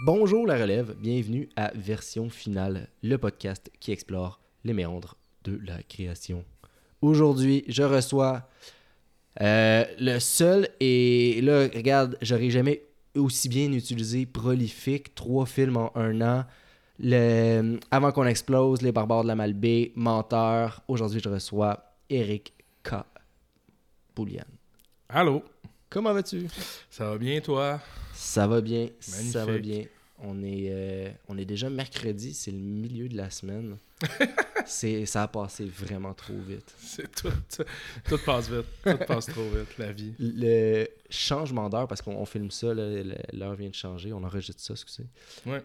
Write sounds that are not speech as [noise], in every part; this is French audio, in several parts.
Bonjour la relève, bienvenue à Version Finale, le podcast qui explore les méandres de la création. Aujourd'hui, je reçois euh, le seul et là, regarde, j'aurais jamais aussi bien utilisé prolifique, trois films en un an. Le, avant qu'on explose, Les Barbares de la Malbaie, Menteur. Aujourd'hui, je reçois Eric K. Poulian. Allô, Comment vas-tu? ça va bien toi? Ça va bien, ça va bien. On est, euh, on est déjà mercredi, c'est le milieu de la semaine. [laughs] c'est, ça a passé vraiment trop vite. C'est tout, tout passe vite, tout passe trop vite, la vie. Le changement d'heure, parce qu'on on filme ça, là, le- l'heure vient de changer, on enregistre ça, excusez. Ouais.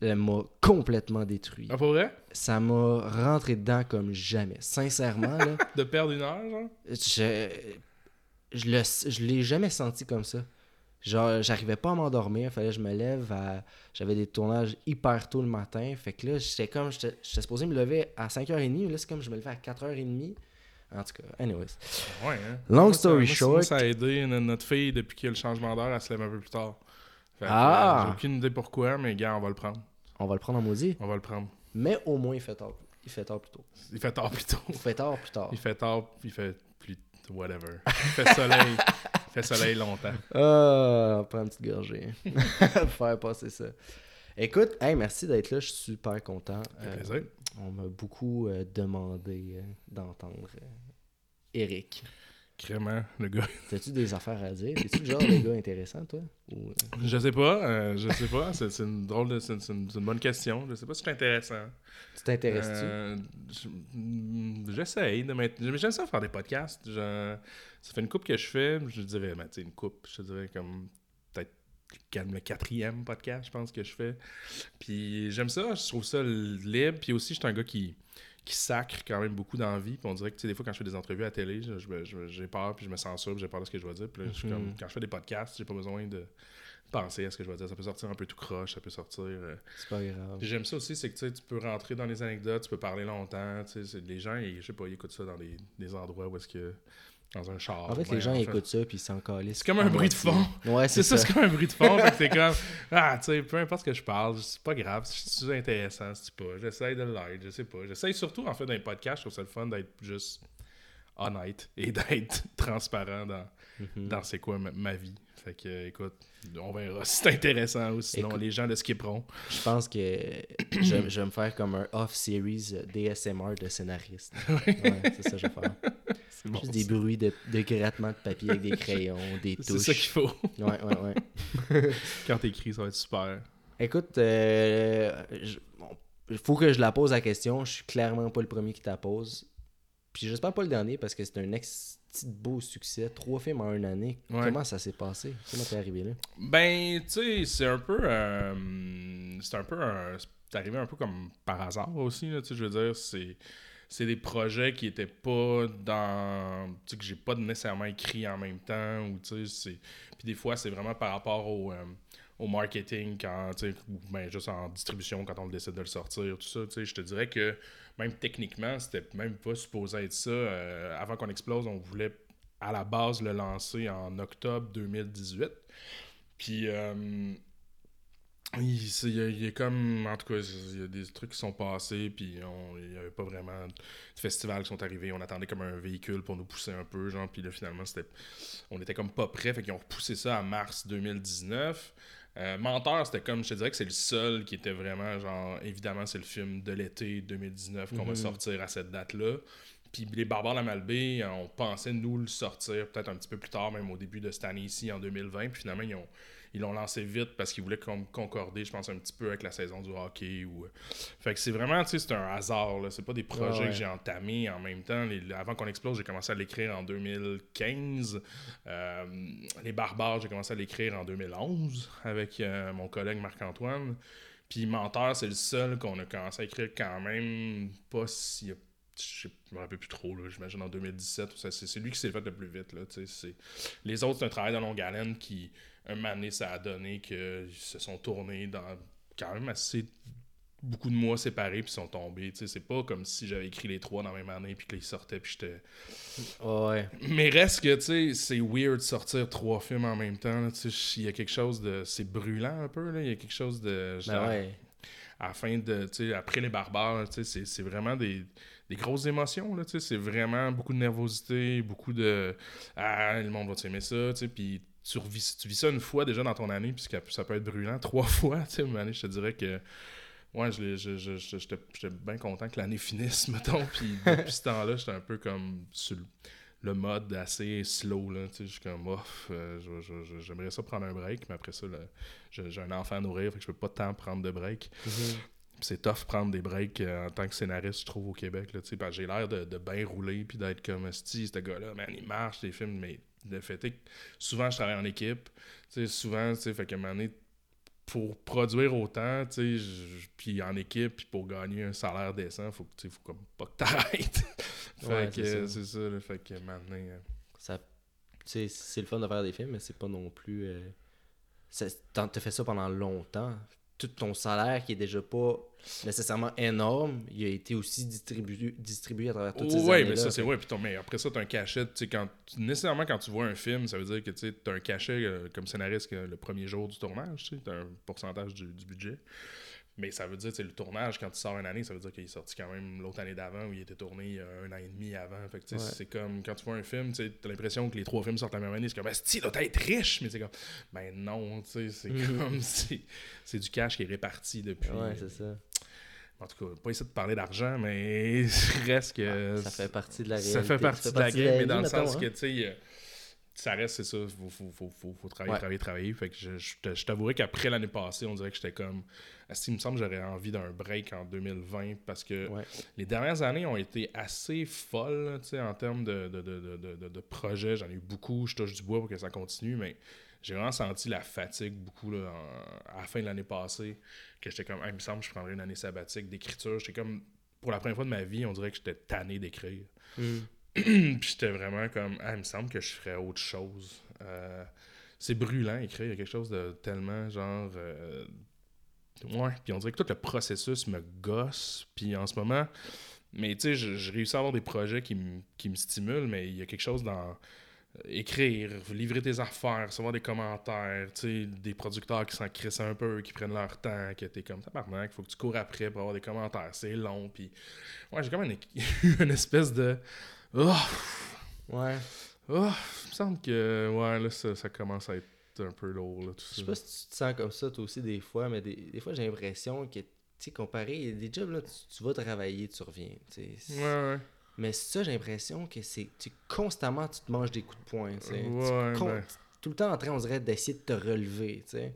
Elle m'a complètement détruit. Ah, pour vrai? Ça m'a rentré dedans comme jamais. Sincèrement, là, [laughs] De perdre une heure, genre? je, je, le, je l'ai jamais senti comme ça. Genre, j'arrivais pas à m'endormir, fallait que je me lève à... J'avais des tournages hyper tôt le matin, fait que là, j'étais comme... J'étais supposé me lever à 5h30, là, c'est comme je me levais à 4h30. En tout cas, anyways. Ouais, hein? Long Moi, story short... moi, ça a aidé no- notre fille depuis qu'il y a le changement d'heure, elle se lève un peu plus tard. Fait Ah! euh, J'ai aucune idée pourquoi, mais gars, on va le prendre. On va le prendre en maudit, On va le prendre. mais au moins, il fait tard. Il fait tard plus tôt. Il fait tard plus tôt. Il fait tard plus tard. Il fait tard, il fait. Whatever. Fait soleil. il fait soleil longtemps. [laughs] Ah, on prend une petite gorgée. [laughs] Faire passer ça. Écoute, hey, merci d'être là, je suis super content. Euh. On m'a beaucoup euh, demandé euh, d'entendre euh, Eric. Crément, le gars. [laughs] T'as-tu des affaires à dire? Es-tu le genre de gars intéressant, toi? Ou, euh, Je sais pas, euh, je sais pas. C'est une drôle de. C'est une, bonne question. Je sais pas si c'est intéressant. tu t'intéresses-tu? Euh, je- mm, J'essaye de mettre. J'aime ça faire des podcasts. Je- ça fait une coupe que je fais. Je dirais, ben, tu sais, une coupe, je te dirais comme peut-être le quatrième podcast, je pense que je fais. Puis j'aime ça, je trouve ça libre. Puis aussi, je suis un gars qui, qui sacre quand même beaucoup d'envie. Puis on dirait que, tu sais, des fois, quand je fais des entrevues à la télé, je- je je- j'ai peur, puis je me censure, j'ai peur de ce que je vais dire. Puis là, je suis Mhm. comme, quand je fais des podcasts, j'ai pas besoin de penser à ce que je vais dire. Ça peut sortir un peu tout croche, ça peut sortir. euh, C'est pas grave. J'aime ça aussi, c'est que tu sais, tu peux rentrer dans les anecdotes, tu peux parler longtemps. tu sais, c'est- Les gens, ils, je sais pas, ils écoutent ça dans des, des endroits où est-ce que. Dans un char. En fait, les gens écoutent ça puis ils s'en calissent. C'est comme un bruit de fond. Ouais, [laughs] C'est ça, ça. c'est comme un bruit de fond. fait que c'est comme. [laughs] Ah, tu sais, peu importe ce que je parle, c'est pas grave. C'est intéressant, c'est pas. J'essaye de l'être, je sais pas. J'essaye surtout, en fait, dans les podcasts, je trouve ça le fun d'être juste honnête et d'être [laughs] transparent dans, Mhm. dans c'est quoi ma, ma vie. Fait que, euh, écoute, on verra si c'est intéressant ou sinon Écoute- les gens le skipperont. Je pense que je, je vais me faire comme un off-series DSMR de scénariste. [laughs] Ouais, c'est ça que je vais faire. [laughs] C'est bon. Juste des bruits de, de grattement de papier avec des crayons, des C'est touches. ça qu'il faut. Ouais, ouais, ouais. Quand t'écris, ça va être super. Écoute, euh, je- bon, il faut que je la pose la question. Je suis clairement pas le premier qui la pose. Puis j'espère pas le dernier parce que c'est un ex petit beau succès. Trois films en une année. Ouais. Comment ça s'est passé? Comment t'es arrivé là? Ben, tu sais, c'est un peu. euh, c'est un peu. un- c'est arrivé un peu comme par hasard aussi, là, tu sais, je veux dire, c'est. C'est des projets qui étaient pas dans. Tu sais, que j'ai pas nécessairement écrit en même temps. Ou, tu sais, c'est. Puis des fois, c'est vraiment par rapport au, euh, au marketing, quand, tu sais, ou ben, juste en distribution, quand on décide de le sortir, tout ça. Tu sais, je te dirais que même techniquement, c'était même pas supposé être ça. Euh, avant qu'on explose, on voulait à la base le lancer en octobre 2018. Puis, euh, il, il comme, en tout cas, il y a des trucs qui sont passés, puis on- il n'y avait pas vraiment de festivals qui sont arrivés. On attendait comme un véhicule pour nous pousser un peu, genre, puis là, finalement, c'était, on était comme pas prêts, fait qu'ils ont repoussé ça à mars 2019. Euh, Menteur, c'était comme, je te dirais que c'est le seul qui était vraiment, genre, évidemment, c'est le film de l'été 2019 qu'on va Mhm. sortir à cette date-là. Puis les Barbares de la Malbaie, on pensait nous le sortir peut-être un petit peu plus tard, même au début de cette année ici, en 2020. Puis finalement, ils ont ils l'ont lancé vite parce qu'ils voulaient com- concorder, je pense, un petit peu avec la saison du hockey. Ou... Fait que c'est vraiment, tu sais, c'est un hasard. Là. C'est pas des projets Ouais, ouais. que j'ai entamés en même temps. Les- avant qu'on explose, j'ai commencé à l'écrire en 2015. Euh, les Barbares, j'ai commencé à l'écrire en 2011 avec euh, mon collègue Marc-Antoine. Puis Menteur, c'est le seul qu'on a commencé à écrire quand même pas si je me rappelle plus trop, là, j'imagine en 2017. ou ça, C'est c'est lui qui s'est fait le plus vite. Là, c'est- les autres, c'est un travail de longue haleine qui, un moment donné, ça a donné qu'ils se sont tournés dans quand même assez beaucoup de mois séparés puis sont tombés. Tu sais, c'est pas comme si j'avais écrit les trois dans la même année puis qu'ils sortaient puis j'étais. Ouais. Mais reste que, tu sais, c'est weird de sortir trois films en même temps. Tu sais, il y a quelque chose de. C'est brûlant un peu, là. Il y a quelque chose de. Ben genre, ouais. à la fin de. Tu sais, après les barbares, tu sais, c'est- c'est vraiment des, des grosses émotions, là. Tu sais, c'est vraiment beaucoup de nervosité, beaucoup de. Ah, le monde va t'aimer ça, tu sais, puis. Tu, revis, tu vis ça une fois déjà dans ton année, puis ça peut- ça peut être brûlant. Trois [laughs] fois, tu sais, une année, je te dirais que Ouais, je l'ai- je- je- je- j'étais j'étais bien content que l'année finisse, [laughs] mettons. Puis depuis ce temps-là, j'étais un peu comme sur le, mode assez slow. Là, tu sais, je suis comme, off, euh, j'aimerais ça prendre un break, mais après ça, j'ai un enfant à nourrir, fait que je peux pas tant prendre de break. Mhm. Puis c'est tough prendre des breaks euh, en tant que scénariste, je trouve, au Québec. Là, tu sais, parce que j'ai l'air de, de bien rouler, puis d'être comme, si ce gars-là, man, il marche, les films, mais le fait est que souvent, je travaille en équipe. Tu sais, souvent, tu sais, fait qu'à un moment donné, pour produire autant, tu sais, puis en équipe, puis pour gagner un salaire décent, faut que, faut comme pas que t'arrêtes. [laughs] fait Ouais, que c'est ça. là, fait que maintenant, euh, Ça, tu sais, c'est le fun de faire des films, mais c'est pas non plus. Euh... t'as fait ça pendant longtemps. Tout ton salaire qui est déjà pas nécessairement énorme, il a été aussi distribué, distribué à travers toutes ces ouais, années-là. mais ça, c'est ouais. Puis ton- mais après ça, t'as un cachet. tu Quand, nécessairement, quand tu vois un film, ça veut dire que tu as un cachet euh, comme scénariste que le premier jour du tournage. Tu as un pourcentage du, du budget. Mais ça veut dire, sais, le tournage, quand tu sors une année, ça veut dire qu'il est sorti quand même l'autre année d'avant ou il était tourné un an et demi avant. Fait que, Ouais. c'est comme quand tu vois un film, tu as l'impression que les trois films sortent la même année. C'est comme, si, doit être riche, mais c'est comme, ben non, tu sais, c'est Mhm. [laughs] comme, c'est c'est du cash qui est réparti depuis. Ouais, c'est ça. En tout cas, pas essayer de parler d'argent, mais [laughs] reste que. Ah, Ça fait partie de la réalité. Ça fait partie de la game, mais dans le sens que, hein. tu sais, euh, ça reste, c'est ça. Faut, faut, faut, faut, faut travailler, Ouais. travailler, travailler. Fait que je, je, t'avouerais qu'après l'année passée, on dirait que j'étais comme. Il me semble que j'aurais envie d'un break en 2020 parce que Ouais. les dernières années ont été assez folles, là, tu sais, en termes de, de, de, de, de- projets. J'en ai eu beaucoup. Je touche du bois pour que ça continue, mais j'ai vraiment senti la fatigue beaucoup là, en- à la fin de l'année passée. Que j'étais comme, Ah, il me semble que je prendrais une année sabbatique d'écriture. J'étais comme, pour la première fois de ma vie, on dirait que j'étais tanné d'écrire. Mm. [clears throat] Puis j'étais vraiment comme, ah, il me semble que je ferais autre chose. Euh, c'est brûlant écrire, il y a quelque chose de tellement genre. euh, ouais, puis on dirait que tout le processus me gosse. Puis en ce moment, mais tu sais, je, réussis à avoir des projets qui, me- qui me stimulent, mais il y a quelque chose dans euh, écrire, livrer tes affaires, recevoir des commentaires, tu sais, des producteurs qui s'en crissent un peu, qui prennent leur temps, que t'es comme tabarnak, faut que tu cours après pour avoir des commentaires, c'est long, puis ouais, j'ai comme une, [laughs] une espèce de oh, Ouais. oh, il me semble que ouais, là, ça, ça commence à être un peu lourd, là, tout Je ça. sais pas si tu te sens comme ça toi aussi des fois, mais des, des fois j'ai l'impression que, tu sais, comparé, il y a des jobs là, tu, tu vas travailler, tu reviens. Ouais, ouais. Mais ça, j'ai l'impression que c'est tu- constamment, tu te manges des coups de poing, tu sais. Tu- Ouais, con- ben. Tout le temps en train, on dirait, d'essayer de te relever, tu sais.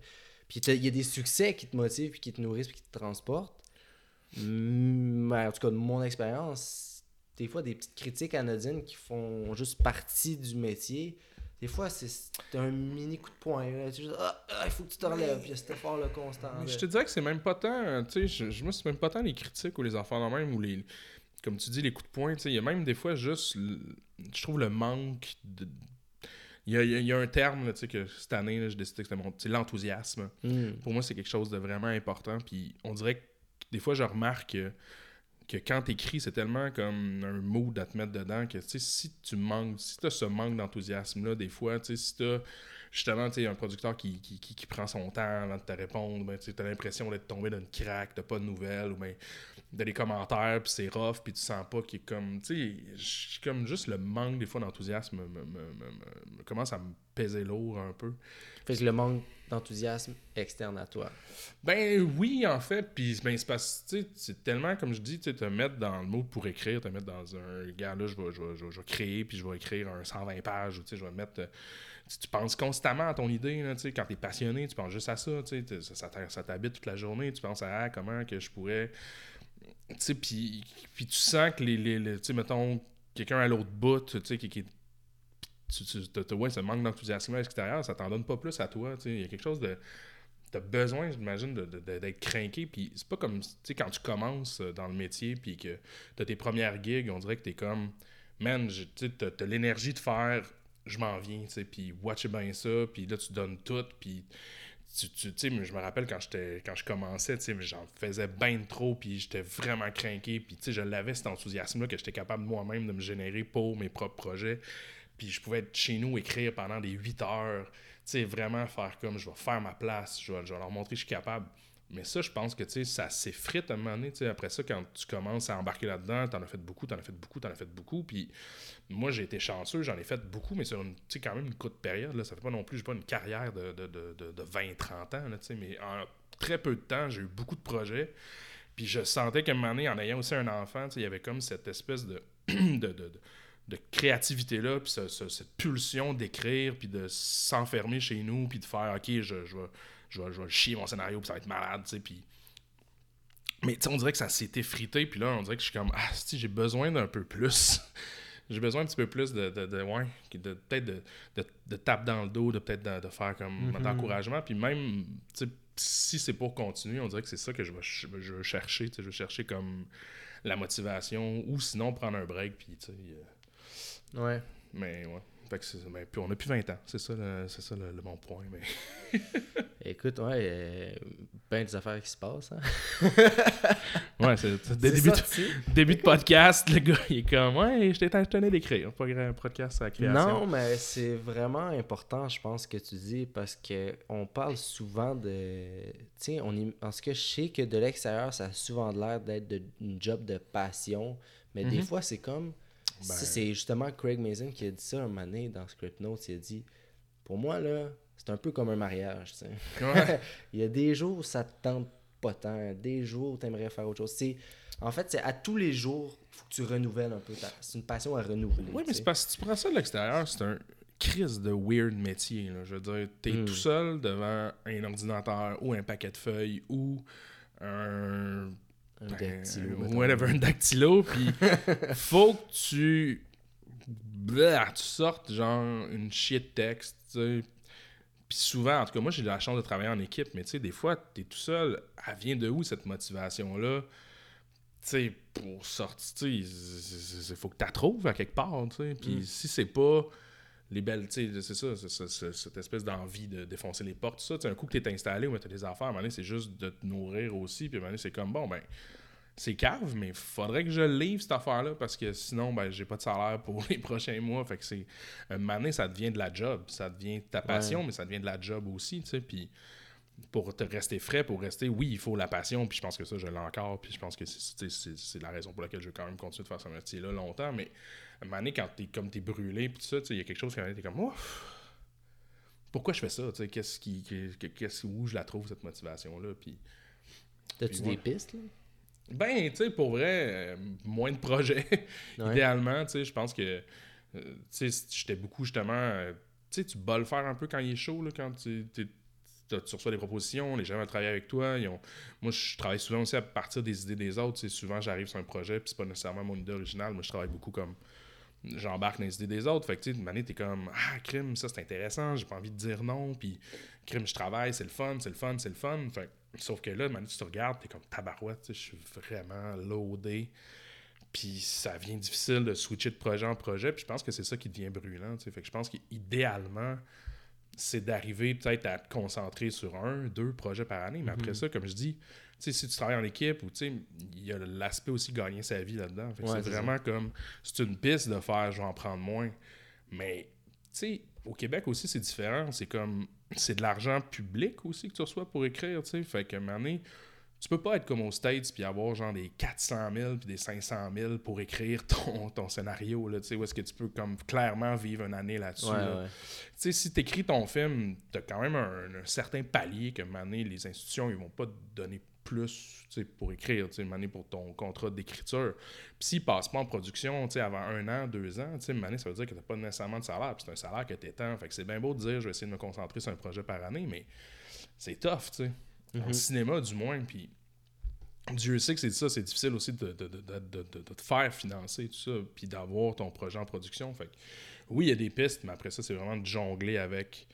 Puis il y a des succès qui te motivent, puis qui te nourrissent, puis qui te transportent. Mais en tout cas, de mon expérience, des fois, des petites critiques anodines qui font juste partie du métier, des fois, c'est un mini coup de poing. Tu ah, ah, il faut que tu te relèves, puis il y a cet effort-là constant. Mais là. je te dirais que c'est même pas tant, tu sais, je, je- moi, c'est même pas tant les critiques ou les enfants dans même ou les, comme tu dis, les coups de poing, tu sais, il y a même des fois juste, le- je trouve le manque de. Il y a, il y a- il y a un terme, là, tu sais, que cette année, là, j'ai décidé que c'était mon. C'est l'enthousiasme. Hmm. Pour moi, c'est quelque chose de vraiment important. Puis on dirait que des fois, je remarque que, que quand t'écris, c'est tellement comme un mood à te mettre dedans que, si tu manques, si t'as ce manque d'enthousiasme-là, des fois, si t'as justement, un producteur qui, qui, qui- prend son temps avant de te répondre, ben, t'as l'impression d'être tombé dans une craque, t'as pas de nouvelles, ou ben, t'as des commentaires, puis c'est rough, puis tu sens pas qu'il est comme, tu sais, comme juste le manque des fois d'enthousiasme me, me- me- me- me commence à me peser lourd un peu. Fait que le manque d'enthousiasme externe à toi. Ben oui, en fait, puis ben, c'est tu tellement, comme je dis, tu te mettre dans le mot pour écrire, te mettre dans un gars là, je vais, je vais- je vais- je vais créer, puis je vais écrire un 120 pages, ou tu je vais mettre. euh, tu, tu penses constamment à ton idée, là, tu quand t'es passionné, tu penses juste à ça, tu ça, t'habite toute la journée, tu penses à ah, comment que je pourrais. Tu puis tu sens que les. les, les- tu sais, mettons, quelqu'un à l'autre bout, tu sais, qui, qui tu, tu ouais, ce manque d'enthousiasme à l'extérieur, ça t'en donne pas plus à toi. Il y a quelque chose de. T'as besoin, j'imagine, d'être craqué. Puis c'est pas comme, quand tu commences euh, dans le métier, puis que t'as tes premières gigs, on dirait que t'es comme, man, t'as, l'énergie de faire, je m'en viens, puis watch bien ça, puis là, tu donnes tout, puis tu, tu sais, je me rappelle quand quand je commençais, tu j'en faisais bien trop, puis j'étais vraiment craqué, puis tu je l'avais cet enthousiasme-là que j'étais capable moi-même de me générer pour mes propres projets. Puis je pouvais être chez nous écrire pendant des 8 heures, tu sais, vraiment faire comme je vais faire ma place, je vais, leur montrer que je suis capable. Mais ça, je pense que tu sais, ça s'effrite à un moment donné. tu sais, Après ça, quand tu commences à embarquer là-dedans, t'en as fait beaucoup, t'en as fait beaucoup, t'en as fait beaucoup. Puis moi, j'ai été chanceux, j'en ai fait beaucoup, mais sur tu sais, quand même une courte période. Là, ça fait pas non plus, j'ai pas une carrière de, de, de, de, de 20-30 ans, là, tu sais, mais en très peu de temps, j'ai eu beaucoup de projets. Puis je sentais qu'à un moment donné, en ayant aussi un enfant, tu sais, il y avait comme cette espèce de- [clears throat] de créativité-là, puis ce- ce- cette pulsion d'écrire, puis de s'enfermer chez nous, puis de faire, OK, je, je, vais, je, vais, je vais chier mon scénario, puis ça va être malade, tu sais, puis... Mais tu sais, on dirait que ça s'est effrité, puis là, on dirait que je suis comme, ah, si, j'ai besoin d'un peu plus. [laughs] j'ai besoin un petit peu plus de, de, de ouais, de, peut-être de, de, de tape dans le dos, de peut-être de, de faire comme d'encouragement, puis même, si c'est pour continuer, on dirait que c'est ça que je vais, je veux chercher, tu sais, je veux chercher comme la motivation, ou sinon prendre un break, puis tu sais... euh, Ouais. mais ouais. Fait que c'est- ben, puis on a plus 20 ans. C'est ça, le, c'est ça le, le bon point. Mais... [laughs] Écoute, ouais, euh, ben des affaires qui se passent. Hein? [laughs] Ouais, c'est, c'est C'est début, de, [laughs] début de podcast, le gars, il est comme Ouais, je t'ai- je tenais d'écrire. Pas un podcast à la création. Non, mais c'est vraiment important, je pense, que tu dis, parce que on parle souvent de. Tu sais, on y- parce que je sais que de l'extérieur, ça a souvent l'air d'être de- une job de passion, mais des Mhm. fois, c'est comme. Ben- C'est justement Craig Mason qui a dit ça un moment donné dans Script Notes. Il a dit Pour moi, là, c'est un peu comme un mariage. Ouais. [laughs] Il y a des jours où ça te tente pas tant, des jours où tu aimerais faire autre chose. C'est, en fait, c'est à tous les jours, il faut que tu renouvelles un peu. ta- C'est une passion à renouveler. Oui, mais c'est parce que si tu prends ça de l'extérieur, c'est un crise de weird métier. là. Je veux dire, t'es Mm. tout seul devant un ordinateur ou un paquet de feuilles ou un Un Ben, dactylo, euh, whatever, un dactylo, puis [laughs] faut que tu, Blah, tu sortes genre une chier de texte, tu sais. Puis souvent, en tout cas, moi j'ai la chance de travailler en équipe, mais tu sais, des fois, t'es tout seul, elle vient de où cette motivation-là? Tu sais, pour sortir, tu sais, il faut que tu la trouves à quelque part, tu sais. Puis Mm. si c'est pas les belles, tu sais, c'est ça, cette espèce d'envie de défoncer les portes, tout ça, tu un coup que t'es installé ou que t'as des affaires, à un moment donné, c'est juste de te nourrir aussi, puis à un moment donné, c'est comme, bon, ben, c'est cave, mais faudrait que je le livre cette affaire-là parce que sinon, ben, j'ai pas de salaire pour [laughs] les prochains mois. Fait que c'est. Un moment donné, ça devient de la job. Ça devient ta passion, mais ça devient de la job aussi, tu sais. Puis pour te rester frais, pour rester, oui, il faut la passion. Puis je pense que ça, je l'ai encore. Puis je pense que c'est- tu la raison pour laquelle je veux quand même continuer de faire ce métier-là longtemps. Mais un moment donné, quand t'es comme t'es brûlé, puis tout ça, il y a quelque chose qui t'es comme, ouf. Pourquoi je fais ça? Qu'est-ce qui, qu'est-ce, où je la trouve, cette motivation-là? Puis T'as-tu des pistes, là? ben, tu sais, pour vrai, euh, moins de projets. [laughs] Ouais. Idéalement, tu sais, je pense que, euh, tu sais, j'étais beaucoup justement, euh, tu sais, tu bats le faire un peu quand il est chaud, là, quand tu, tu reçois des propositions, les gens veulent travailler avec toi. ils ont- Moi, je travaille souvent aussi à partir des idées des autres. tu sais, souvent, j'arrive sur un projet, puis c'est pas nécessairement mon idée originale. Moi, je travaille beaucoup comme j'embarque dans les idées des autres. Fait que, tu sais, une année, t'es comme, ah, crime, ça, c'est intéressant, j'ai pas envie de dire non, puis crime, je travaille, c'est le fun, c'est le fun, c'est le fun. Fait que- sauf que là, une année, tu te regardes, t'es comme tabarouette, je suis vraiment loadé. Puis ça devient difficile de switcher de projet en projet. Puis je pense que c'est ça qui devient brûlant. tu sais. Fait que je pense qu'idéalement, c'est d'arriver peut-être à te concentrer sur un, deux projets par année. Mais après ça, comme je dis, sais, si tu travailles en équipe, ou tu sais, il y a l'aspect aussi gagner sa vie là-dedans. Que Ouais, c'est vraiment comme, c'est une piste de faire, je vais en prendre moins. Mais, tu sais, au Québec aussi, c'est différent. C'est comme, c'est de l'argent public aussi que tu reçois pour écrire, tu sais. Fait donné, tu peux pas être comme aux States puis avoir genre des 400 000 puis des 500 000 pour écrire ton, ton scénario, là, tu sais, où est-ce que tu peux comme clairement vivre une année là-dessus. Ouais, là. ouais. Tu sais, si tu écris ton film, tu as quand même un, un certain palier que, donné, les institutions, ils vont pas te donner plus pour écrire, pour ton contrat d'écriture. Puis s'il passe pas en production, avant un an, deux ans, ça veut dire que tu pas nécessairement de salaire, puis c'est un salaire que tu étends. Fait que c'est bien beau de dire, je vais essayer de me concentrer sur un projet par année, mais c'est tough, tu sais. En Mhm. cinéma, du moins, puis Dieu sait que c'est ça, c'est difficile aussi de, de, de, de, te faire financer, tout ça, puis d'avoir ton projet en production. Fait que, oui, il y a des pistes, mais après ça, c'est vraiment de jongler avec.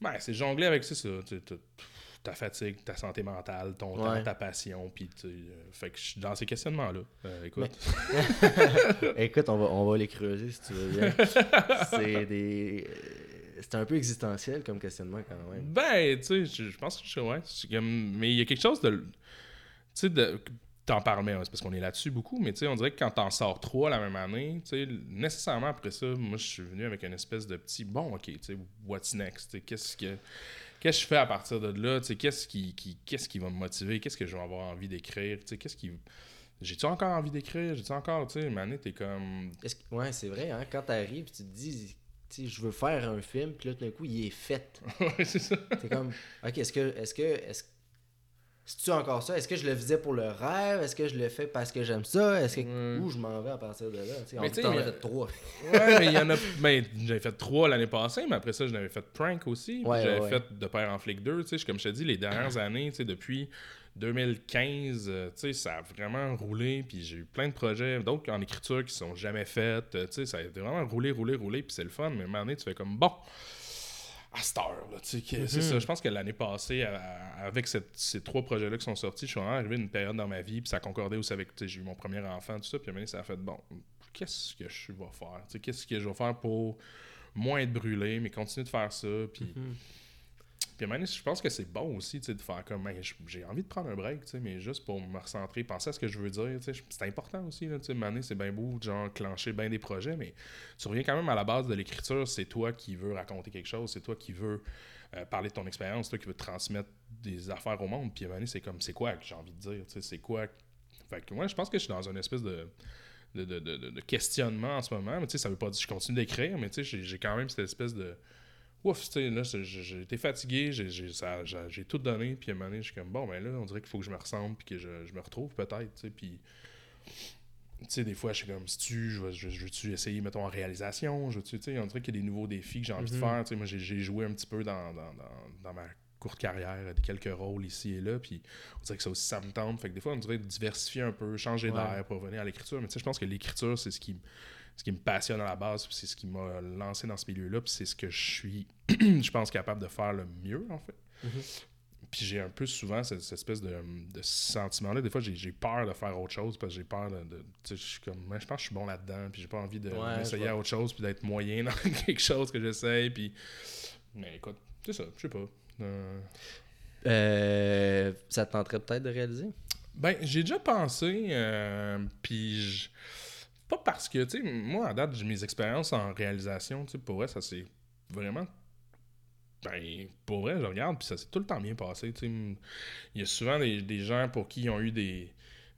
Ben, c'est jongler avec c'est ça. Ta fatigue, ta santé mentale, ton temps, ta passion. Puis, euh, fait que je suis dans ces questionnements-là. Euh, écoute. [laughs] Écoute, on va, on va les creuser si tu veux bien. [laughs] c'est des. c'est un peu existentiel comme questionnement quand même. Ben, tu sais, je, pense que je ouais, comme mais il y a quelque chose de tu sais de t'en parles mais c'est parce qu'on est là-dessus beaucoup, mais tu sais on dirait que quand t'en sors trois la même année, tu sais nécessairement après ça, moi je suis venu avec une espèce de petit bon, OK, tu sais what's next, qu'est-ce que qu'est-ce que je fais à partir de là, qu'est-ce qui, qui qu'est-ce qui va me motiver, qu'est-ce que je vais avoir envie d'écrire, qu'est-ce qui j'ai-tu encore envie d'écrire? J'ai-tu encore, tu sais, Mané, t'es comme. Est-ce que- Ouais, c'est vrai, hein, quand t'arrives, tu te dis, tu je veux faire un film, puis là, tout d'un coup, il est fait. [laughs] ouais, c'est ça. C'est comme, ok, est-ce que, est-ce que, est-ce c'est-tu encore ça? Est-ce que je le faisais pour le rêve? Est-ce que je le fais parce que j'aime ça? Est-ce que, où je m'en vais à partir de là? Tu sais, en Mais fait trois. [laughs] Ouais, mais il y en a. Ben, j'avais fait trois l'année passée, mais après ça, j'en avais fait Prank aussi. Ouais, j'avais ouais. fait De Père en Flic 2. Tu sais, comme je te dis, les dernières années, depuis 2015, euh, ça a vraiment roulé. Puis j'ai eu plein de projets, d'autres en écriture qui sont jamais faits. euh, ça a vraiment roulé, roulé, roulé. Puis c'est le fun. Mais à un moment donné, tu fais comme bon. À cette heure, là, tu sais, c'est Mhm. ça. Je pense que l'année passée, à- avec cette- ces trois projets-là qui sont sortis, je suis vraiment arrivé à une période dans ma vie, puis ça concordait aussi avec, tu sais, j'ai eu mon premier enfant, tout ça, puis à un moment donné, ça a fait, bon, qu'est-ce que je vais faire? Tu sais, Qu'est-ce que je vais faire pour moins être brûlé, mais continuer de faire ça, puis... Mhm. Puis à je pense que c'est bon aussi, de faire comme, j'ai envie de prendre un break, mais juste pour me recentrer, penser à ce que je veux dire, c'est important aussi, là, donné, c'est bien beau, genre, clencher bien des projets, mais tu reviens quand même à la base de l'écriture, c'est toi qui veux raconter quelque chose, c'est toi qui veux euh, parler de ton expérience, toi qui veux transmettre des affaires au monde, puis à c'est comme, c'est quoi que j'ai envie de dire, c'est quoi... Fait que moi, je pense que je suis dans une espèce de... De, de, questionnement en ce moment. Mais ça veut pas dire que je continue d'écrire, mais j'ai quand même cette espèce de, ouf, tu sais, là, j'ai été fatigué, j'ai- tout donné, puis à un moment donné, je suis comme, bon, ben là, on dirait qu'il faut que je me ressemble, puis que je, je me retrouve peut-être, tu sais, puis, tu sais, des fois, je suis comme, si tu, je, vais- je, je veux-tu essayer, mettons, en réalisation, je veux-tu, tu sais, on dirait qu'il y a des nouveaux défis que j'ai envie Mhm. de faire, tu sais, moi, j'ai- joué un petit peu dans, dans, dans, dans ma courte carrière, des quelques rôles ici et là, puis on dirait que ça aussi, ça me tente, fait que des fois, on dirait de diversifier un peu, changer Ouais. d'air pour revenir à l'écriture, mais tu sais, je pense que l'écriture, c'est ce qui ce qui me passionne à la base, c'est ce qui m'a lancé dans ce milieu-là, puis c'est ce que je suis, [clears throat] je pense, capable de faire le mieux, en fait. Mhm. Puis j'ai un peu souvent cette, cette espèce de, de sentiment-là. Des fois, j'ai peur de faire autre chose parce que j'ai peur de. de- tu sais, je suis comme. Je pense que je suis bon là-dedans, puis j'ai pas envie de Ouais, d'essayer autre chose, puis d'être moyen dans [laughs] quelque chose que j'essaye, puis. Mais écoute, c'est ça, je sais pas. Euh, Euh, ça te tenterait peut-être de réaliser? Ben, j'ai déjà pensé, euh, puis je- pas parce que, tu sais, moi, à date, mes expériences en réalisation, tu sais, pour vrai, ça s'est vraiment... Ben, pour vrai, je regarde, puis ça s'est tout le temps bien passé, tu sais. Il y a souvent des, des gens pour qui ils ont eu des,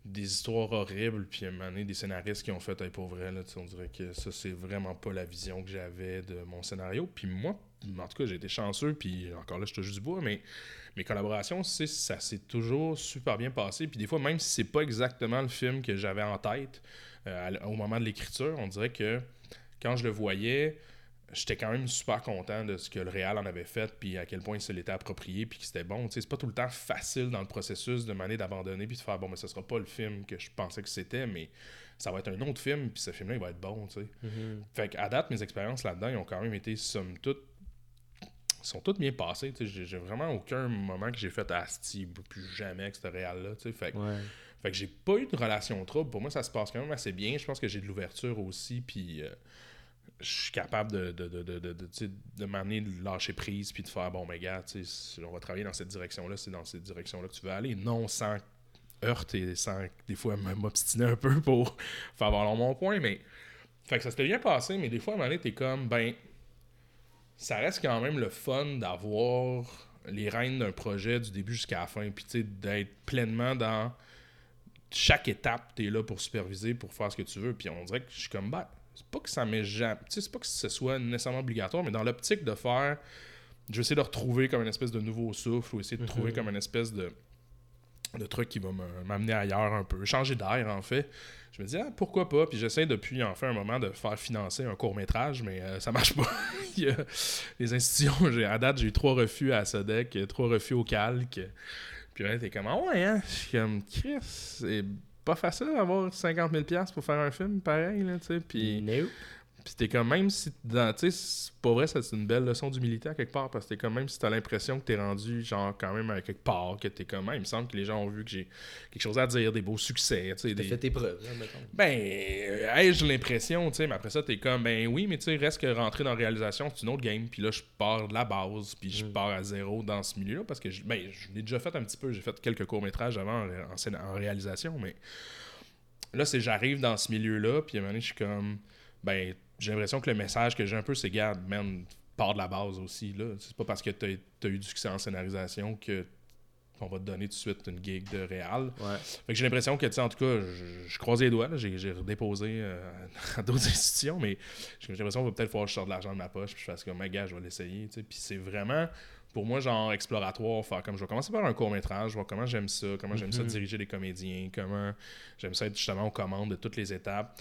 des histoires horribles, puis à un moment donné, des scénaristes qui ont fait, hey, pour vrai, là, on dirait que ça, c'est vraiment pas la vision que j'avais de mon scénario. Puis moi, en tout cas, j'ai été chanceux, puis encore là, je te juste du bois, mais mes collaborations, ça s'est toujours super bien passé. Puis des fois, même si c'est pas exactement le film que j'avais en tête euh, au moment de l'écriture, on dirait que quand je le voyais, j'étais quand même super content de ce que le réal en avait fait, puis à quel point il se l'était approprié, puis que c'était bon. C'est pas tout le temps facile dans le processus de m'aller d'abandonner, puis de faire bon, mais ce sera pas le film que je pensais que c'était, mais ça va être un autre film, puis ce film-là, il va être bon, tu sais. Fait qu'à date, mes expériences là-dedans, ils ont quand même été, somme toute, sont toutes bien passées. J'ai vraiment aucun moment que j'ai fait Asti, plus jamais avec ce sais. Fait, que- Ouais. fait que j'ai pas eu de relation trouble. Pour moi, ça se passe quand même assez bien. Je pense que j'ai de l'ouverture aussi, puis euh, je suis capable de, de, de, de, de, de, m'amener de lâcher prise, puis de faire bon, mais gars, tu sais, on va travailler dans cette direction-là, c'est dans cette direction-là que tu veux aller. Non sans heurte et sans des fois m'obstiner un peu pour [laughs] faire valoir mon point, mais. Fait que ça s'était bien passé, mais des fois, à un moment donné, t'es comme, ben, ça reste quand même le fun d'avoir les rênes d'un projet du début jusqu'à la fin, puis tu sais, d'être pleinement dans chaque étape, t'es là pour superviser, pour faire ce que tu veux, puis on dirait que je suis comme, ben, c'est pas que ça m'est jamais, tu sais, c'est pas que ce soit nécessairement obligatoire, mais dans l'optique de faire, je vais essayer de retrouver comme une espèce de nouveau souffle, ou essayer de trouver Mhm. comme une espèce de de truc qui va me- m'amener ailleurs un peu, changer d'air en fait. Je me dis, ah, pourquoi pas, puis j'essaie depuis en fait un moment de faire financer un court métrage, mais euh, ça marche [laughs] pas. Les institutions, à date, j'ai eu trois refus à SODEC, euh, trois refus au calque. Puis là, t'es comme, ah ouais, hein? Je suis comme, Chris, c'est pas facile d'avoir 50 000$ pour faire un film pareil, là, tu sais. Puis. Puis t'es comme même si dans tu sais pas vrai c'est une belle leçon d'humilité à quelque part parce que t'es comme même si t'as l'impression que t'es rendu genre quand même à quelque part que t'es comme même il me semble que les gens ont vu que j'ai quelque chose à dire des beaux succès tu sais T'as des... fait tes preuves, là, mettons. ben euh, j'ai l'impression tu sais mais après ça t'es comme ben oui mais tu sais reste que rentrer dans la réalisation c'est une autre game puis là je pars de la base puis je Mm. pars à zéro dans ce milieu là parce que ben je l'ai déjà fait un petit peu j'ai fait quelques courts métrages avant en, en réalisation mais là c'est j'arrive dans ce milieu là puis à un moment donné je suis comme ben j'ai l'impression que le message que j'ai un peu c'est garde man part de la base aussi là c'est pas parce que t'as as eu du succès en scénarisation que on va te donner tout de suite une gig de réal Ouais. fait que j'ai l'impression que, tu sais, en tout cas, je, je croise les doigts, là, j'ai, redéposé euh, [laughs] à d'autres institutions, mais j'ai l'impression qu'il va peut-être falloir que je sorte de l'argent de ma poche, puis je fasse comme, gars, je vais l'essayer, tu. Puis c'est vraiment, pour moi, genre, exploratoire, faire comme, je vais commencer par un court-métrage, voir comment j'aime ça, comment j'aime ça Mhm. diriger les comédiens, comment j'aime ça être justement aux commandes de toutes les étapes.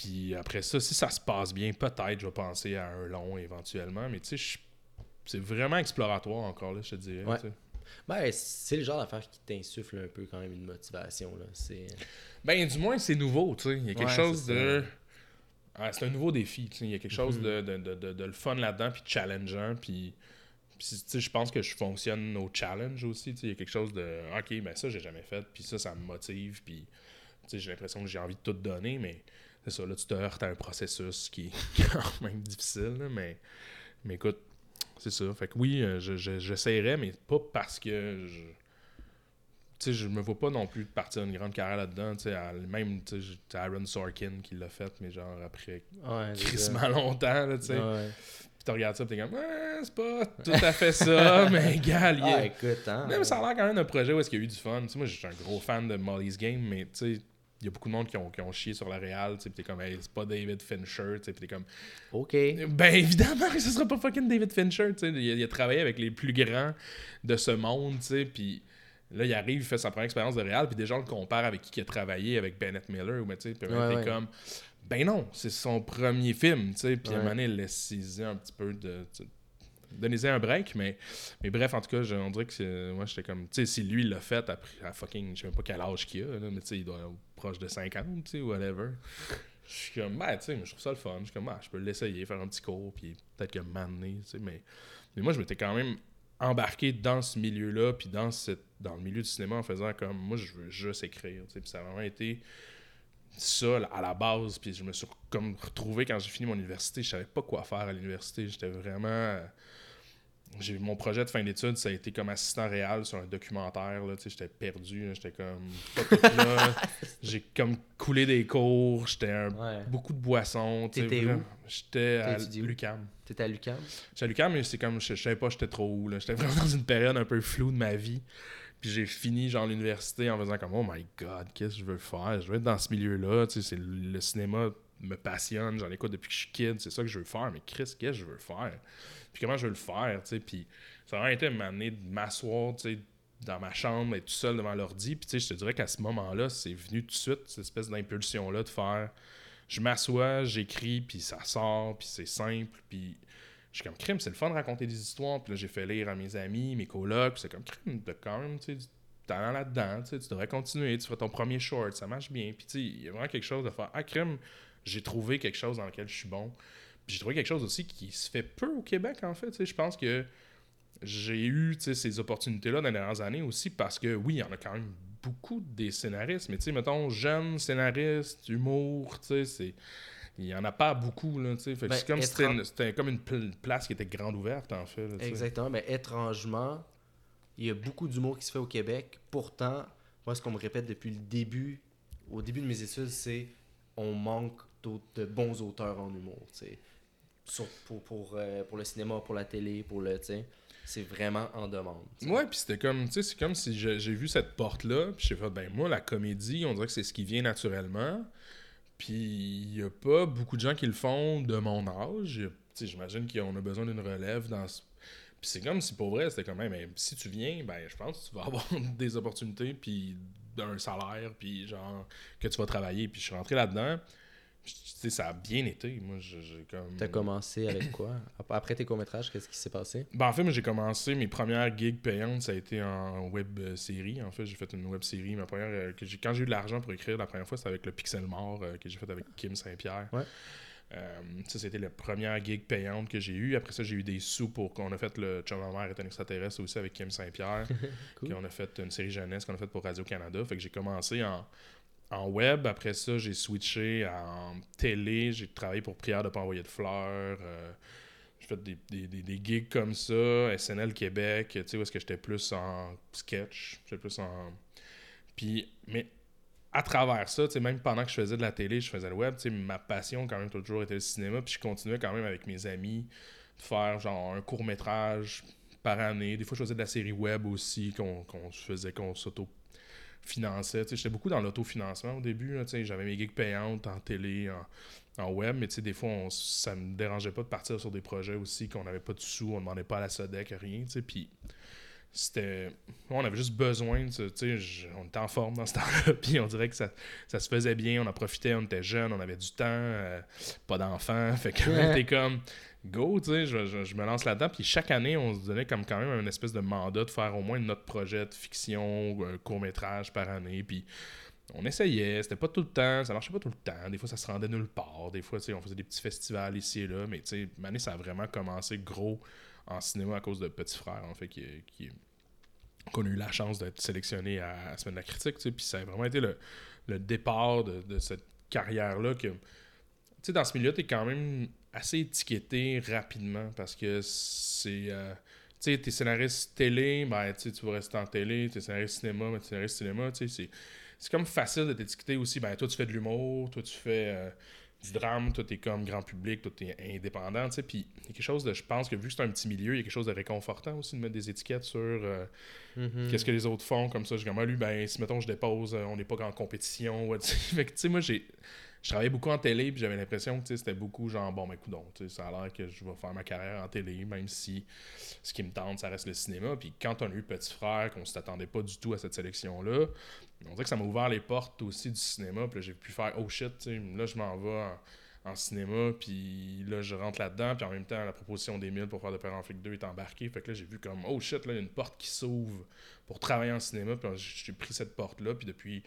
Puis après ça, si ça se passe bien, peut-être je vais penser à un long éventuellement, mais tu sais, c'est vraiment exploratoire encore, là, je te dirais. Ouais. Ben, c'est le genre d'affaire qui t'insuffle un peu quand même une motivation, là. C'est... Ben, du moins, c'est nouveau, tu sais. Il y a quelque Ouais, chose c'est de. Ah, c'est un nouveau défi, tu sais. Il y a quelque chose Mhm. de, de, de, de- de le fun là-dedans, puis de challengeant, puis. puis, tu sais, je pense que je fonctionne au challenge aussi, tu sais. Il y a quelque chose de. Ok, ben ça, j'ai jamais fait, puis ça, ça me motive, puis. Tu sais, j'ai l'impression que j'ai envie de tout donner, mais c'est ça, là, tu te heurtes à un processus qui est [laughs] quand même difficile, là, mais. Mais écoute, c'est ça. Fait que oui, euh, je, mais pas parce que je tu sais, je me vois pas non plus partir une grande carrière là-dedans. tu sais, Même, tu sais, Aaron Sorkin qui l'a fait, mais genre après Ouais, crissement longtemps, là, tu sais. Ouais. Puis tu regardes ça, t'es comme, Ah, c'est pas tout à fait ça, [laughs] mais gars, il Ah, écoute, hein. Mais ça a l'air quand même d'un projet où est-ce qu'il y a eu du fun. Tu sais, moi, je suis un gros fan de Molly's Game, mais tu sais, il y a beaucoup de monde qui ont, qui ont chié sur la réal, tu sais, puis t'es comme, hey, c'est pas David Fincher, tu sais, t'es comme, OK. ben évidemment que ce sera pas fucking David Fincher, tu sais. Il, a- il a travaillé avec les plus grands de ce monde, tu sais, puis là, il arrive, il fait sa première expérience de réal, puis déjà, on le compare avec qui il a travaillé, avec Bennett Miller, ou ben, tu sais, puis Ouais, t'es ouais. comme, ben non, c'est son premier film, tu sais, puis à un moment donné, laissez-y un petit peu de... Donnez-y un break, mais, mais bref, en tout cas, je- on dirait que moi, j'étais comme, tu sais, si lui, il l'a fait après, à fucking, je sais même pas quel âge qu'il a, mais tu sais, il doit être proche de 50, tu sais, whatever. Je suis comme, ben, tu sais, je trouve ça le fun. Je suis comme, ah, je peux l'essayer, faire un petit cours, puis peut-être que m'amener, tu sais, mais, mais moi, je m'étais quand même embarqué dans ce milieu-là, puis dans, cette, dans le milieu du cinéma en faisant comme, moi, je veux juste écrire, tu sais, puis ça a vraiment été ça à la base, puis je me suis comme retrouvé quand j'ai fini mon université, je savais pas quoi faire à l'université, j'étais vraiment... J'ai mon projet de fin d'études, ça a été comme assistant réel sur un documentaire. Là, tu sais, j'étais perdu, j'étais comme pas tout là. [laughs] J'ai comme coulé des cours, j'étais un- Ouais. beaucoup de boissons. T'étais où? J'étais à l'UQAM. T'étais à l'UQAM? J'étais à l'UQAM, mais c'est comme, je, je savais pas j'étais trop où. là. J'étais vraiment dans une période un peu floue de ma vie. Puis j'ai fini genre l'université en faisant comme oh my god, qu'est-ce que je veux faire? Je veux être dans ce milieu-là. Tu sais, le cinéma me passionne, j'en écoute depuis que je suis kid, c'est ça que je veux faire. Mais Chris, qu'est-ce que je veux faire? Puis comment je veux le faire? tu sais, Puis ça a été m'amener de m'asseoir, tu sais, dans ma chambre, être tout seul devant l'ordi. Puis tu sais, je te dirais qu'à ce moment-là, c'est venu tout de suite, cette espèce d'impulsion-là de faire je m'assois, j'écris, puis ça sort, puis c'est simple, puis suis comme crime, c'est le fun de raconter des histoires. Puis là, j'ai fait lire à mes amis, mes colocs, c'est comme crime, t'as quand même, tu talent là-dedans, tu devrais continuer, tu ferais ton premier short, ça marche bien. Puis tu il y a vraiment quelque chose de faire. Ah, crime, j'ai trouvé quelque chose dans lequel je suis bon. Puis j'ai trouvé quelque chose aussi qui se fait peu au Québec, en fait. Je pense que j'ai eu ces opportunités-là dans les dernières années aussi parce que oui, il y en a quand même beaucoup des scénaristes, mais tu sais, mettons, jeunes scénaristes, humour, tu sais, c'est. Il y en a pas beaucoup, là. Fait que Ben, c'est comme si c'était comme une pl- place qui était grande ouverte, en fait. là. Exactement, mais étrangement, il y a beaucoup d'humour qui se fait au Québec. Pourtant, moi, ce qu'on me répète depuis le début, au début de mes études, c'est on manque d'autres- de bons auteurs en humour. Sur- pour, pour, euh, pour le cinéma, pour la télé, pour le. C'est vraiment en demande. tu sais. Ouais, puis c'était comme, c'est comme si j'ai vu cette porte-là, puis j'ai fait, ben moi, la comédie, on dirait que c'est ce qui vient naturellement. Puis il y a pas beaucoup de gens qui le font de mon âge. J'imagine qu'on a besoin d'une relève dans ce... Puis c'est comme si, pour vrai, c'était comme, Hey, mais si tu viens, ben je pense que tu vas [laughs] avoir des opportunités, puis un salaire, puis genre, que tu vas travailler. Puis je suis rentré là-dedans, sais, ça a bien été. Moi, j'ai comme... T'as commencé avec quoi? Ap- Après tes courts-métrages, qu'est-ce qui s'est passé? Ben, en fait, moi, j'ai commencé mes premières gigs payantes, ça a été en web euh, série. En fait, j'ai fait une web série. Ma première, euh, que quand j'ai eu de l'argent pour écrire, la première fois, c'était avec le Pixel Mort euh, que j'ai fait avec Kim Saint-Pierre. Ouais. Euh, ça, c'était la première gig payante que j'ai eue. Après ça, j'ai eu des sous pour qu'on a fait le Chum mère est un extraterrestre aussi avec Kim Saint-Pierre. [laughs] cool. On a fait une série jeunesse qu'on a faite pour Radio-Canada. Fait que j'ai commencé en, en web. Après ça, j'ai switché en télé. J'ai travaillé pour Prière de pas envoyer de fleurs. Euh, j'ai fait des, des, des, gigs comme ça. SNL Québec, tu sais, où est-ce que j'étais plus en sketch. J'étais plus en. Puis, mais à travers ça, même pendant que je faisais de la télé, je faisais le web, ma passion quand même toujours été le cinéma, puis je continuais quand même avec mes amis de faire genre un court métrage par année. Des fois, je faisais de la série web aussi qu'on faisait, qu'on s'auto-finançait. J'étais beaucoup dans l'autofinancement au début. J'avais mes gigs payantes en télé, en, web, mais des fois, on, ça me dérangeait pas de partir sur des projets aussi qu'on n'avait pas de sous, on demandait pas à la SODEC, rien. Puis c'était on avait juste besoin de tu sais on était en forme dans ce [laughs] temps-là puis on dirait que ça, ça, se faisait bien on en profitait on était jeunes on avait du temps euh, pas d'enfants [laughs] fait que était comme go tu sais je, je, me lance là-dedans puis chaque année on se donnait comme quand même un espèce de mandat de faire au moins notre projet de fiction un court métrage par année puis on essayait, c'était pas tout le temps, ça marchait pas tout le temps. Des fois, ça se rendait nulle part. Des fois, on faisait des petits festivals ici et là. Mais, tu sais, ça a vraiment commencé gros en cinéma à cause de Petit Frère, en fait, qui, qui qu'on a eu la chance d'être sélectionné à, la semaine de la critique, puis ça a vraiment été le, départ de, cette carrière-là que, tu sais, dans ce milieu, tu es quand même assez étiqueté rapidement parce que c'est... Euh, tu sais, t'es scénariste télé, ben, tu vas rester en télé, t'es scénariste cinéma, ben, t'es scénariste cinéma, tu sais, c'est comme facile de t'étiqueter aussi, ben, toi, tu fais de l'humour, toi, tu fais... Euh, du drame, toi, t'es comme grand public, toi, t'es indépendant, tu sais. Puis, il y a quelque chose de, je pense que vu que c'est un petit milieu, il y a quelque chose de réconfortant aussi de mettre des étiquettes sur euh, mm-hmm. qu'est-ce que les autres font, comme ça. Je dis, comme, ah, lui, ben, si, mettons, je dépose, on n'est pas en compétition, ouais, [laughs] fait que, tu sais, moi, j'ai. Je travaillais beaucoup en télé, puis j'avais l'impression que c'était beaucoup genre, bon, ben, coudon, ça a l'air que je vais faire ma carrière en télé, même si ce qui me tente, ça reste le cinéma. Puis quand on a eu Petit Frère, qu'on ne s'attendait pas du tout à cette sélection-là, on dirait que ça m'a ouvert les portes aussi du cinéma. Puis j'ai pu faire oh shit, là je m'en vais en, cinéma, puis là je rentre là-dedans, puis en même temps la proposition 1000 pour faire de Père en flic 2 est embarquée. Fait que là j'ai vu comme oh shit, là il y a une porte qui s'ouvre pour travailler en cinéma, puis j'ai pris cette porte-là, puis depuis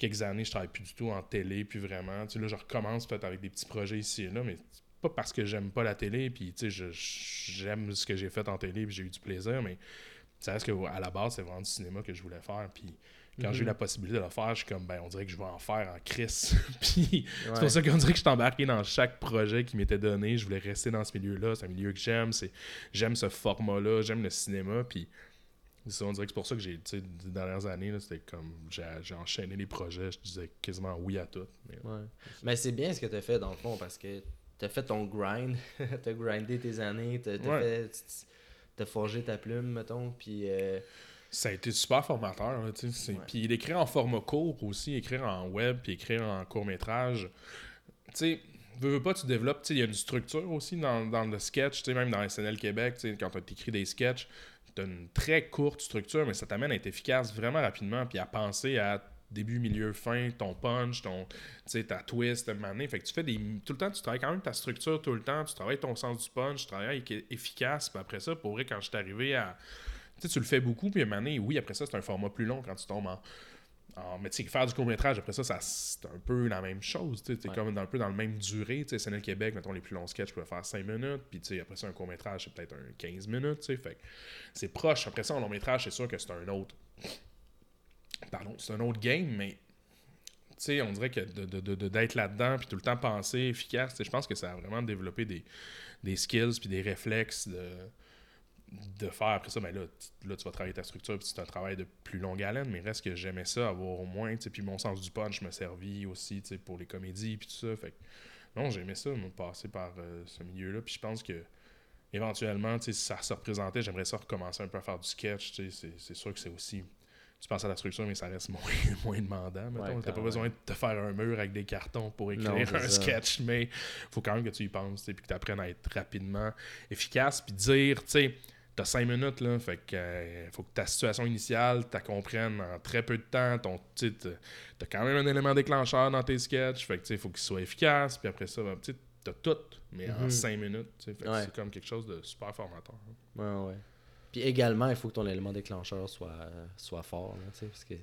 quelques années je travaille plus du tout en télé, puis vraiment, tu sais, là je recommence peut-être avec des petits projets ici et là, mais pas parce que j'aime pas la télé, puis tu sais, j'aime ce que j'ai fait en télé, puis j'ai eu du plaisir, mais ça reste qu'à la base, c'est vraiment du cinéma que je voulais faire, puis quand j'ai eu mhm. la possibilité de le faire, je suis comme, ben, on dirait que je vais en faire en crise. [laughs] Puis c'est pour ça qu'on dirait que je suis embarqué dans chaque projet qui m'était donné. Je voulais rester dans ce milieu-là. C'est un milieu que j'aime. J'aime ce format-là. J'aime le cinéma. Puis on dirait que c'est pour ça que j'ai, tu sais, les dernières années, c'était comme, j'ai enchaîné les projets. Je disais quasiment oui à tout. Mais, mais c'est bien ce que tu as fait dans le fond parce que tu as fait ton grind. [laughs] tu as grindé tes années. Tu as, forgé ta plume, mettons. Puis. Euh, ça a été super formateur. Là, Puis d'écrire en format court aussi, écrire en web, puis écrire en court métrage. Tu sais, veux, veux pas, tu développes. Il y a une structure aussi dans, dans le sketch, même dans SNL Québec, quand tu écris des sketchs, une très courte structure, mais ça t'amène à être efficace vraiment rapidement, puis à penser à début, milieu, fin, ton punch, ton, ta twist, manière. Fait que tu fais des. Tout le temps, tu travailles quand même ta structure tout le temps, tu travailles ton sens du punch, tu travailles efficace, puis après ça, pour vrai, quand je suis arrivé à tu le fais beaucoup, puis donné, oui, après ça, c'est un format plus long quand tu tombes en. Mais tu sais, faire du court-métrage, après ça, ça c'est un peu la même chose. Tu es comme un peu dans le même durée. Tu sais, le Québec, mettons, les plus longs sketchs peuvent faire 5 minutes, puis tu sais, après ça, un court-métrage, c'est peut-être un 15 minutes. Tu sais, fait c'est proche. Après ça, un long-métrage, c'est sûr que c'est un autre. Pardon, c'est un autre game, mais tu sais, on dirait que d'être de, de, là-dedans, puis tout le temps penser efficace, je pense que ça a vraiment développé des, des skills, puis des réflexes de de faire après ça, ben là, là, tu vas travailler ta structure, puis c'est un travail de plus longue haleine, mais reste que j'aimais ça, avoir au moins, puis mon sens du punch me servit aussi, pour les comédies, puis tout ça, fait non, j'aimais ça, me passer par euh, ce milieu-là, puis je pense que éventuellement, si ça se représentait, j'aimerais ça recommencer un peu à faire du sketch, c'est sûr que c'est aussi, tu penses à la structure, mais ça reste [laughs] moins, moins demandant, mettons, t'as pas besoin de te faire un mur avec des cartons pour écrire un sketch, mais faut quand même que tu y penses, puis que tu apprennes à être rapidement efficace, puis dire, tu sais, t'as cinq minutes, là. Fait que euh, faut que ta situation initiale, tu comprennes en très peu de temps. Ton, t'as quand même un élément déclencheur dans tes sketchs. Fait que, faut qu'il soit efficace. Puis après ça, ben, tu t'as tout, mais en mhm. cinq minutes. Fait c'est comme quelque chose de super formateur. Ouais, ouais. Puis également, il faut que ton élément déclencheur soit, soit fort. parce que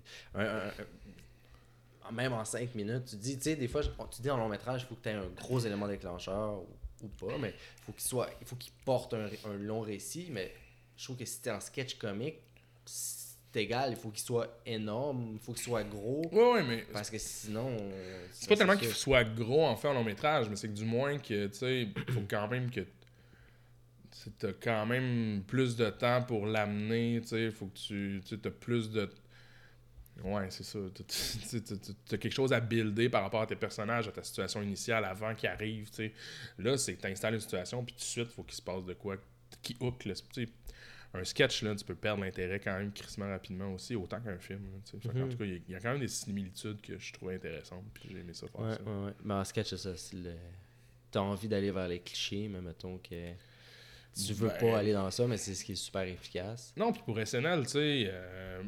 même en 5 minutes, tu dis, tu sais, des fois, tu dis en long métrage, il faut que tu aies un gros élément déclencheur ou, pas, mais faut qu'il soit, il faut qu'il porte un, long récit, mais je trouve que si t'es en sketch comique, c'est égal, il faut qu'il soit énorme, il faut qu'il soit gros. Ouais, ouais, mais. Parce que sinon. C'est pas tellement qu'il soit gros en fait en long métrage, mais c'est que du moins que, tu sais, il faut quand même que t'as quand même plus de temps pour l'amener, tu sais, faut que tu as plus de... Ouais, c'est ça. [laughs] Tu as quelque chose à builder par rapport à tes personnages, à ta situation initiale avant qu'ils arrivent, tu sais. Là, c'est que t'installes une situation, puis tout de suite, faut qu'il se passe de quoi qui hook, là, un sketch, là, tu peux perdre l'intérêt quand même crissement rapidement aussi, autant qu'un film. En mm-hmm. tout cas, il y, a quand même des similitudes que je trouvais intéressantes, puis j'ai aimé ça faire ouais, ça. Ouais, ouais. Mais en sketch, c'est ça. Le... T'as envie d'aller vers les clichés, mais mettons que tu veux pas ben, aller dans ça, mais c'est ce qui est super efficace. Non, puis pour SNL, tu sais, euh,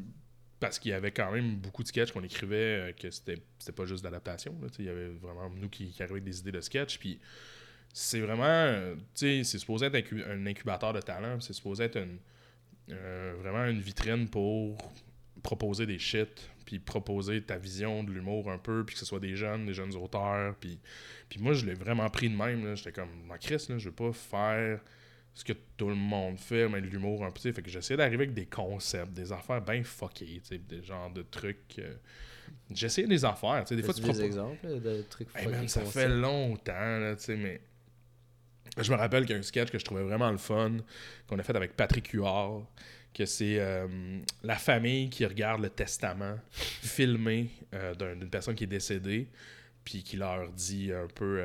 parce qu'il y avait quand même beaucoup de sketchs qu'on écrivait, euh, que c'était pas juste d'adaptation. Il y avait vraiment nous qui, qui avec des idées de sketch. Puis c'est vraiment, euh, tu sais, c'est supposé être un incubateur de talent. C'est supposé être une, vraiment une vitrine pour proposer des shit, puis proposer ta vision de l'humour un peu, puis que ce soit des jeunes, des jeunes auteurs. Puis, puis moi, je l'ai vraiment pris de même. J'étais comme, ma Chris, là, je veux pas faire ce que tout le monde fait, mais de l'humour un peu. Fait que j'essaie d'arriver avec des concepts, des affaires bien fuckées, des genres de trucs. Euh, j'essaie des affaires, tu sais. Des fois, tu des exemples de trucs fuckés. ça fait longtemps, là, tu sais, mais. Je me rappelle qu'il y a un sketch que je trouvais vraiment le fun, qu'on a fait avec Patrick Huard, que c'est euh, la famille qui regarde le testament filmé euh, d'une personne qui est décédée, puis qui leur dit un peu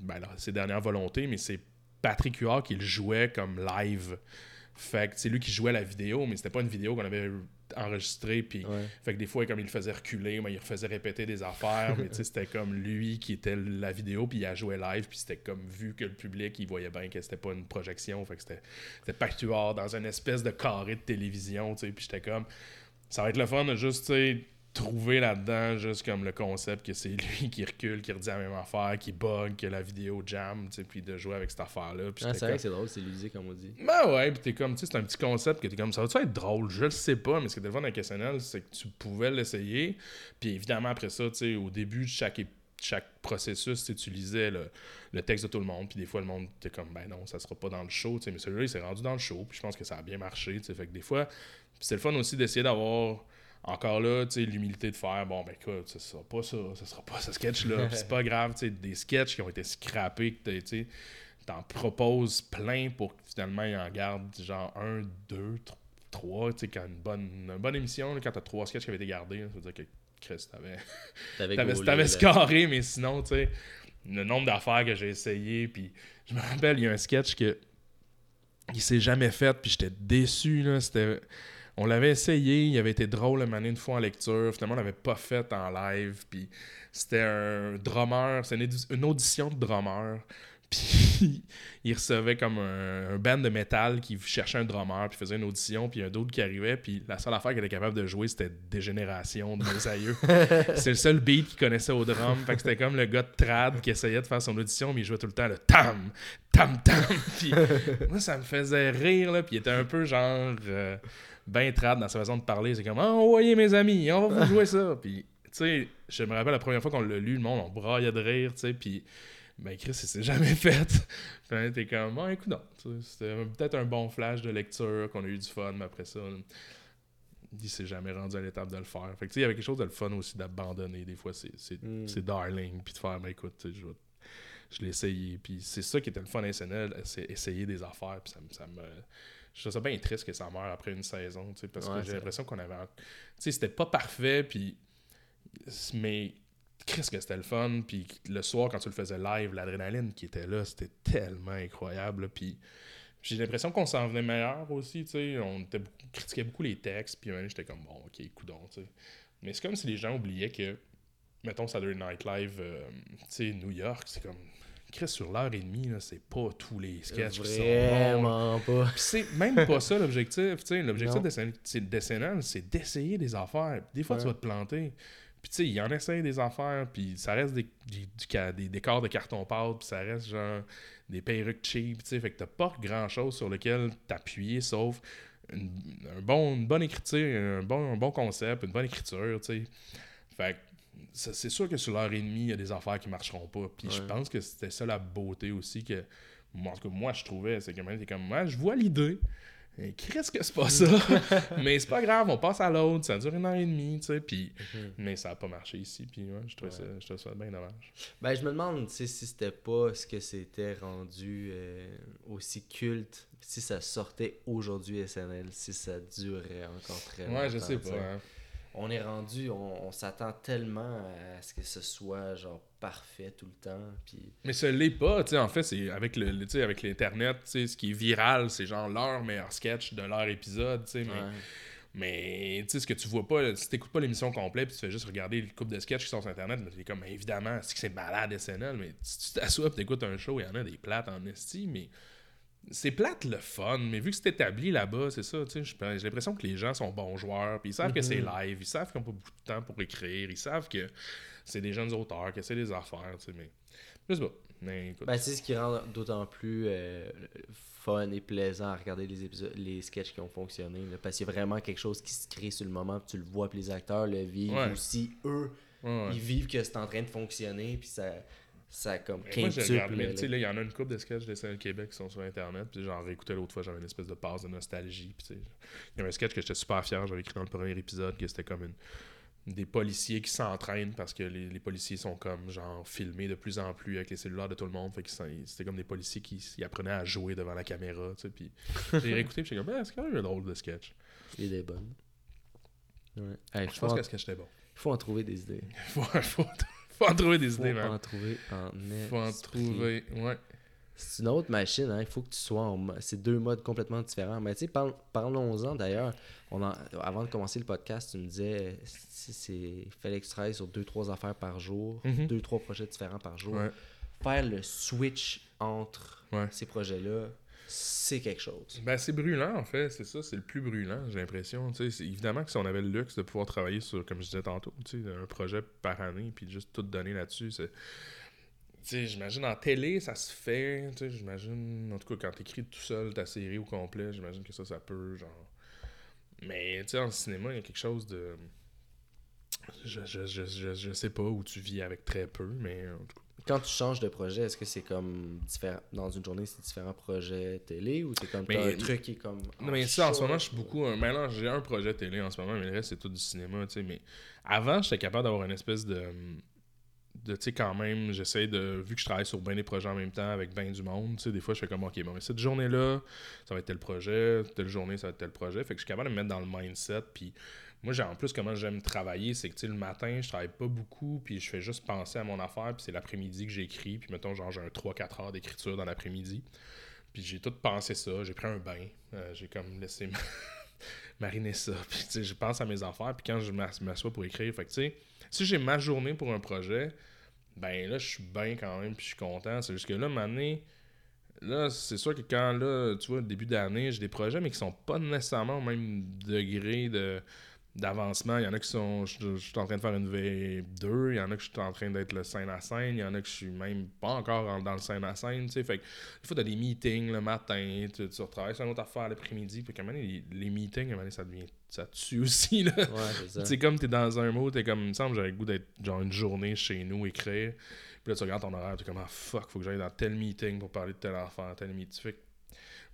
ben, ses dernières volontés, mais c'est Patrick Huard qui le jouait comme live. Fait c'est lui qui jouait la vidéo, mais c'était pas une vidéo qu'on avait enregistrée. Puis, Fait que des fois, comme il le faisait reculer, mais il refaisait répéter des affaires. mais c'était comme lui qui était la vidéo, puis il a joué live. Puis c'était comme vu que le public, il voyait bien que c'était pas une projection. Fait que c'était Patrick Huard dans une espèce de carré de télévision. Puis j'étais comme, ça va être le fun de juste, tu trouver là-dedans juste comme le concept que c'est [laughs] lui qui recule, qui redit la même affaire, qui bug, que la vidéo jam, tu sais, puis de jouer avec cette affaire-là. Ah, c'est vrai que c'est drôle, c'est l'idée comme on dit. Ben ouais, puis t'es comme, tu sais, c'est un petit concept que t'es comme, ça va-tu être drôle? Je le sais pas, mais ce qui était le fun avec SNL, c'est que tu pouvais l'essayer, puis évidemment après ça, tu sais, au début de chaque chaque processus, tu lisais le, le, texte de tout le monde, puis des fois, le monde était comme, ben non, ça sera pas dans le show, mais celui-là, il s'est rendu dans le show, puis je pense que ça a bien marché, tu sais, fait que des fois, c'est le fun aussi d'essayer d'avoir encore là, tu sais, l'humilité de faire, bon, ben écoute, ce sera pas ça, ce sera pas ce sketch-là, [laughs] c'est pas grave, tu sais, des sketchs qui ont été scrappés, que tu t'en proposes plein pour que finalement ils en gardent genre un, deux, trois, tu sais, quand une bonne, une bonne émission, là, quand t'as trois sketchs qui avaient été gardés, ça veut dire que Chris, t'avais, [laughs] t'avais, t'avais scoré, mais sinon, tu sais, le nombre d'affaires que j'ai essayé, puis je me rappelle, il y a un sketch que il s'est jamais fait, puis j'étais déçu, là, c'était on l'avait essayé, il avait été drôle à une fois en lecture. Finalement, on l'avait pas fait en live. Puis c'était un drummer, c'est une, audition de drummer. [laughs] Puis il recevait comme un, band de métal qui cherchait un drummer, puis faisait une audition, puis un d'autre qui arrivait, puis la seule affaire qu'il était capable de jouer, c'était Dégénération de mes aïeux. [laughs] c'est le seul beat qu'il connaissait au drum. Fait que c'était comme le gars de trad qui essayait de faire son audition, mais il jouait tout le temps le tam, tam, tam. Puis [laughs] moi, ça me faisait rire, là, puis il était un peu genre. Euh, bien trad dans sa façon de parler. C'est comme, envoyez mes amis, on va vous jouer ça. [laughs] Puis, tu sais, je me rappelle la première fois qu'on l'a lu, le monde, on braillait de rire, tu sais, puis, ben, Chris, c'est jamais [laughs] fait. puis, t'es comme, ah, écoute, non. C'était peut-être un bon flash de lecture, qu'on a eu du fun, mais après ça, il s'est jamais rendu à l'étape de le faire. Fait que, tu sais, il y avait quelque chose de le fun aussi d'abandonner. Des fois, c'est mm. darling, puis de faire, ben, écoute, je je l'ai essayé. Puis c'est ça qui était le fun à SNL, c'est essayer des affaires. Puis ça, ça me je trouve ça bien triste que ça meure après une saison, parce que j'ai l'impression qu'on avait. Tu sais, c'était pas parfait, puis. Mais. Qu'est-ce que c'était le fun, puis le soir, quand tu le faisais live, l'adrénaline qui était là, c'était tellement incroyable, puis. J'ai l'impression qu'on s'en venait meilleur aussi, tu sais. On était, critiquait beaucoup les textes, puis j'étais comme, bon, ok, coudon, tu sais. Mais c'est comme si les gens oubliaient que, mettons, Saturday Night Live, euh, tu sais, New York, c'est comme sur l'heure et demie, c'est pas tous les sketchs qui sont Vraiment pas. C'est même pas ça l'objectif. L'objectif de c'est d'essayer des affaires. Des fois, tu vas te planter. Puis tu sais, il en essaye des affaires, puis ça reste des, des, décors de carton-pâte, puis ça reste genre des perruques cheap, tu sais. Fait que t'as pas grand-chose sur lequel t'appuyer, sauf une, un bon, une bonne écriture, un bon, un bon concept, une bonne écriture, tu sais. Fait ça- c'est sûr que sur l'heure et demie, il y a des affaires qui marcheront pas. Puis je Ouais. pense que c'était ça la beauté aussi que. Moi, en tout cas, moi, je trouvais, c'est que maintenant, t'es comme, moi, je vois l'idée. Et Qu'est-ce que c'est pas ça? [laughs] [laughs] mais c'est pas grave, on passe à l'autre, ça dure une heure et demie, tu sais. Puis, Mhm. mais ça a pas marché ici, puis ouais, je trouvais ça, je trouvais ça bien dommage. Ben, je me demande tu sais, si c'était pas ce que c'était rendu euh, aussi culte, si ça sortait aujourd'hui SNL, si ça durerait encore très longtemps. Ouais, je sais pas. hein. On est rendu, on, on s'attend tellement à ce que ce soit genre parfait tout le temps. Puis... Mais ce l'est pas, tu sais, en fait, c'est avec le, avec l'internet, tu sais, ce qui est viral, c'est genre leur meilleur sketch de leur épisode, tu sais, mais, Ouais. mais tu sais, ce que tu vois pas, si t'écoutes pas l'émission complète, puis tu fais juste regarder le couple de sketchs qui sont sur internet, mais t'es comme, évidemment, c'est que c'est malade SNL, mais si tu t'assois pis t'écoutes un show, il y en a des plates en esti, mais c'est plate le fun, mais vu que c'est établi là-bas, c'est ça, tu sais, j'ai l'impression que les gens sont bons joueurs, puis ils savent que c'est Mhm. live, ils savent qu'ils n'ont pas beaucoup de temps pour écrire, ils savent que c'est des jeunes auteurs, que c'est des affaires, tu sais, mais je sais pas. Mais écoute, Ben, c'est ce qui rend d'autant plus euh, fun et plaisant à regarder les épisodes, les sketchs qui ont fonctionné. là, parce qu'il y a vraiment quelque chose qui se crée sur le moment, puis tu le vois, puis les acteurs le vivent Ouais. aussi. Eux, ouais, ouais. ils vivent que c'est en train de fonctionner, puis ça, ça comme moi, j'ai quintuple, il y en a une couple de sketchs de SNL Québec qui sont sur Internet. Puis j'en réécoutais l'autre fois, j'avais une espèce de passe de nostalgie. Puis il y avait un sketch que j'étais super fier, j'avais écrit dans le premier épisode, que c'était comme une des policiers qui s'entraînent parce que les, les policiers sont comme genre filmés de plus en plus avec les cellulaires de tout le monde. Fait que c'était comme des policiers qui ils apprenaient à jouer devant la caméra. Tu sais, puis [laughs] j'ai réécouté, puis j'étais comme, ben, c'est quand même un drôle de sketch. Il est. Ouais. Hey, Je pense en, que le sketch était bon. faut en trouver des idées. [laughs] faut, faut, faut en trouver des Faut idées, man. en trouver en Faut en trouver, ouais. C'est une autre machine, hein. il faut que tu sois en. C'est deux modes complètement différents. Mais tu sais, parl- parlons-en d'ailleurs. On en- Avant de commencer le podcast, tu me disais c'est fallait que tu travailles sur deux, trois affaires par jour, Mhm. deux, trois projets différents par jour. Ouais. Faire le switch entre Ouais. ces projets-là, c'est quelque chose. Ben, c'est brûlant, en fait. C'est ça, c'est le plus brûlant, j'ai l'impression. Évidemment que si on avait le luxe de pouvoir travailler sur, comme je disais tantôt, un projet par année, puis juste tout donner là-dessus, c'est... J'imagine en télé, ça se fait. J'imagine... En tout cas, quand t'écris tout seul ta série au complet, j'imagine que ça, ça peut, genre... Mais, tu en cinéma, il y a quelque chose de... Je, je, je, je, je sais pas où tu vis avec très peu, mais en tout cas, Quand tu changes de projet, est-ce que c'est comme différent dans une journée, c'est différents projets télé ou c'est comme Mais- un truc qui est comme. Non, mais ça, en ce moment, je suis beaucoup. un- Maintenant, j'ai un projet télé en ce moment, mais le reste, c'est tout du cinéma, tu sais. Mais avant, j'étais capable d'avoir une espèce de. de tu sais, quand même, j'essaie de. Vu que je travaille sur bien des projets en même temps avec bien du monde, tu sais, des fois, je fais comme, OK, bon, mais cette journée-là, ça va être tel projet, telle journée, ça va être tel projet. Fait que je suis capable de me mettre dans le mindset. Puis moi, en plus, comment j'aime travailler, c'est que, le matin, je travaille pas beaucoup, puis je fais juste penser à mon affaire, puis c'est l'après-midi que j'écris, puis mettons, genre, j'ai un 3-4 heures d'écriture dans l'après-midi. Puis j'ai tout pensé ça, j'ai pris un bain, euh, j'ai comme laissé ma- [laughs] mariner ça, puis je pense à mes affaires, puis quand je m'ass- m'assois pour écrire, fait que si j'ai ma journée pour un projet, ben là, je suis bien quand même, puis je suis content. C'est juste que là, année, là, c'est sûr que quand, là, tu vois, début d'année, j'ai des projets, mais qui sont pas nécessairement au même degré de d'avancement. Il y en a qui sont. Je, je suis en train de faire une V2, il y en a que je suis en train d'être le scène à scène, il y en a que je suis même pas encore en- dans le scène à scène, tu sais. Fait que des fois, t'as des meetings le matin, tu, tu retravailles sur une autre affaire l'après-midi, puis moment donné, les, les meetings, moment donné, ça devient. Ça tue aussi, là. Ouais, c'est ça. Tu sais, comme t'es dans un mot, t'es comme, il me semble, j'avais le goût d'être genre une journée chez nous, écrire. Puis là, tu regardes ton horaire, t'es comme, ah fuck, faut que j'aille dans tel meeting pour parler de tel enfant, tel meeting. Fait que,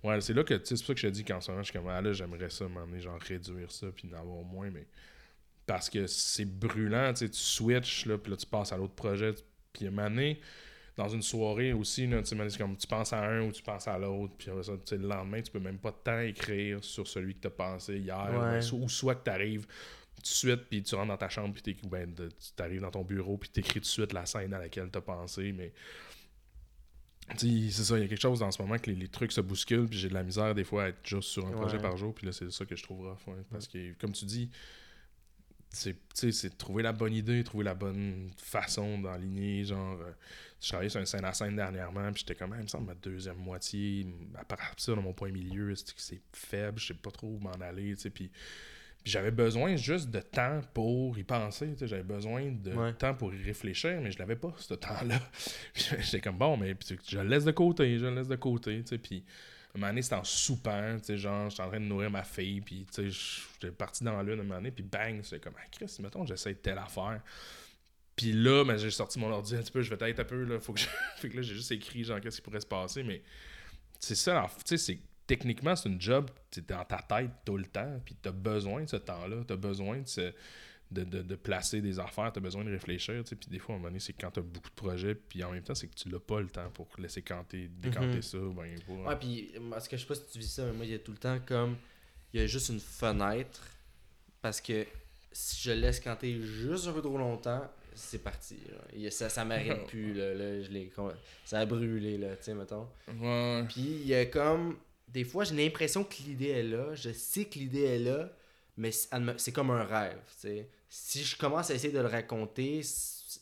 ouais, c'est là que, tu sais, c'est pour ça que je te dis qu'en ce moment, je suis comme, ah là, j'aimerais ça, m'emmener, genre, réduire ça, puis d'en avoir moins, mais. Parce que c'est brûlant, tu sais, tu switches, là, puis là, tu passes à l'autre projet. Puis donné, dans une soirée aussi, là, comme tu penses à un ou tu penses à l'autre, puis le lendemain, tu peux même pas tant écrire sur celui que tu as pensé hier, Ouais. ou so- ou soit que tu arrives tout de suite, puis tu rentres dans ta chambre, puis ben, tu arrives dans ton bureau, puis tu écris tout de suite la scène à laquelle tu as pensé, mais. C'est ça, il y a quelque chose dans ce moment que les, les trucs se bousculent, puis j'ai de la misère des fois à être juste sur un projet par jour, puis là, c'est ça que je trouve rough, ouais, parce que, comme tu dis, c'est trouver la bonne idée, trouver la bonne façon d'enligner. Genre, euh, je travaillais sur une scène à scène dernièrement, puis j'étais comme, Ah, il me semble, ma deuxième moitié, à partir de mon point milieu, c'est faible, je sais pas trop où m'en aller, tu sais, puis. J'avais besoin juste de temps pour y penser. J'avais besoin de Ouais. temps pour y réfléchir, mais je l'avais pas, ce temps-là. [laughs] J'étais comme, bon, mais je le laisse de côté, je le laisse de côté. Puis un moment donné, c'était en soupant, genre, j'étais en train de nourrir ma fille, puis, tu sais, j'étais parti dans la lune un moment donné, puis bang, c'est comme, ah, Chris, mettons, j'essaie de telle affaire. Puis là, ben, j'ai sorti mon ordi un petit peu, je vais peut-être un peu, là, faut que je... [laughs] fait que là, j'ai juste écrit, genre, qu'est-ce qui pourrait se passer, mais c'est ça, tu sais, c'est techniquement, c'est une job, tu dans ta tête tout le temps, puis tu as besoin de ce temps-là, tu as besoin de, de, de, placer des affaires, tu as besoin de réfléchir, puis des fois, à un moment donné, c'est quand tu as beaucoup de projets, puis en même temps, c'est que tu l'as pas le temps pour laisser canter, décanter mhm. ça, ben, Ouais, puis, parce que je sais pas si tu vis ça, mais moi, il y a tout le temps comme, il y a juste une fenêtre, parce que si je laisse canter juste un peu trop longtemps, c'est parti. Ça, ça m'arrête [laughs] plus. Là, je ça a brûlé, là, tu sais, mettons. Puis il y a comme. Des fois, j'ai l'impression que l'idée est là. Je sais que l'idée est là, mais c'est comme un rêve. Si je commence à essayer de le raconter,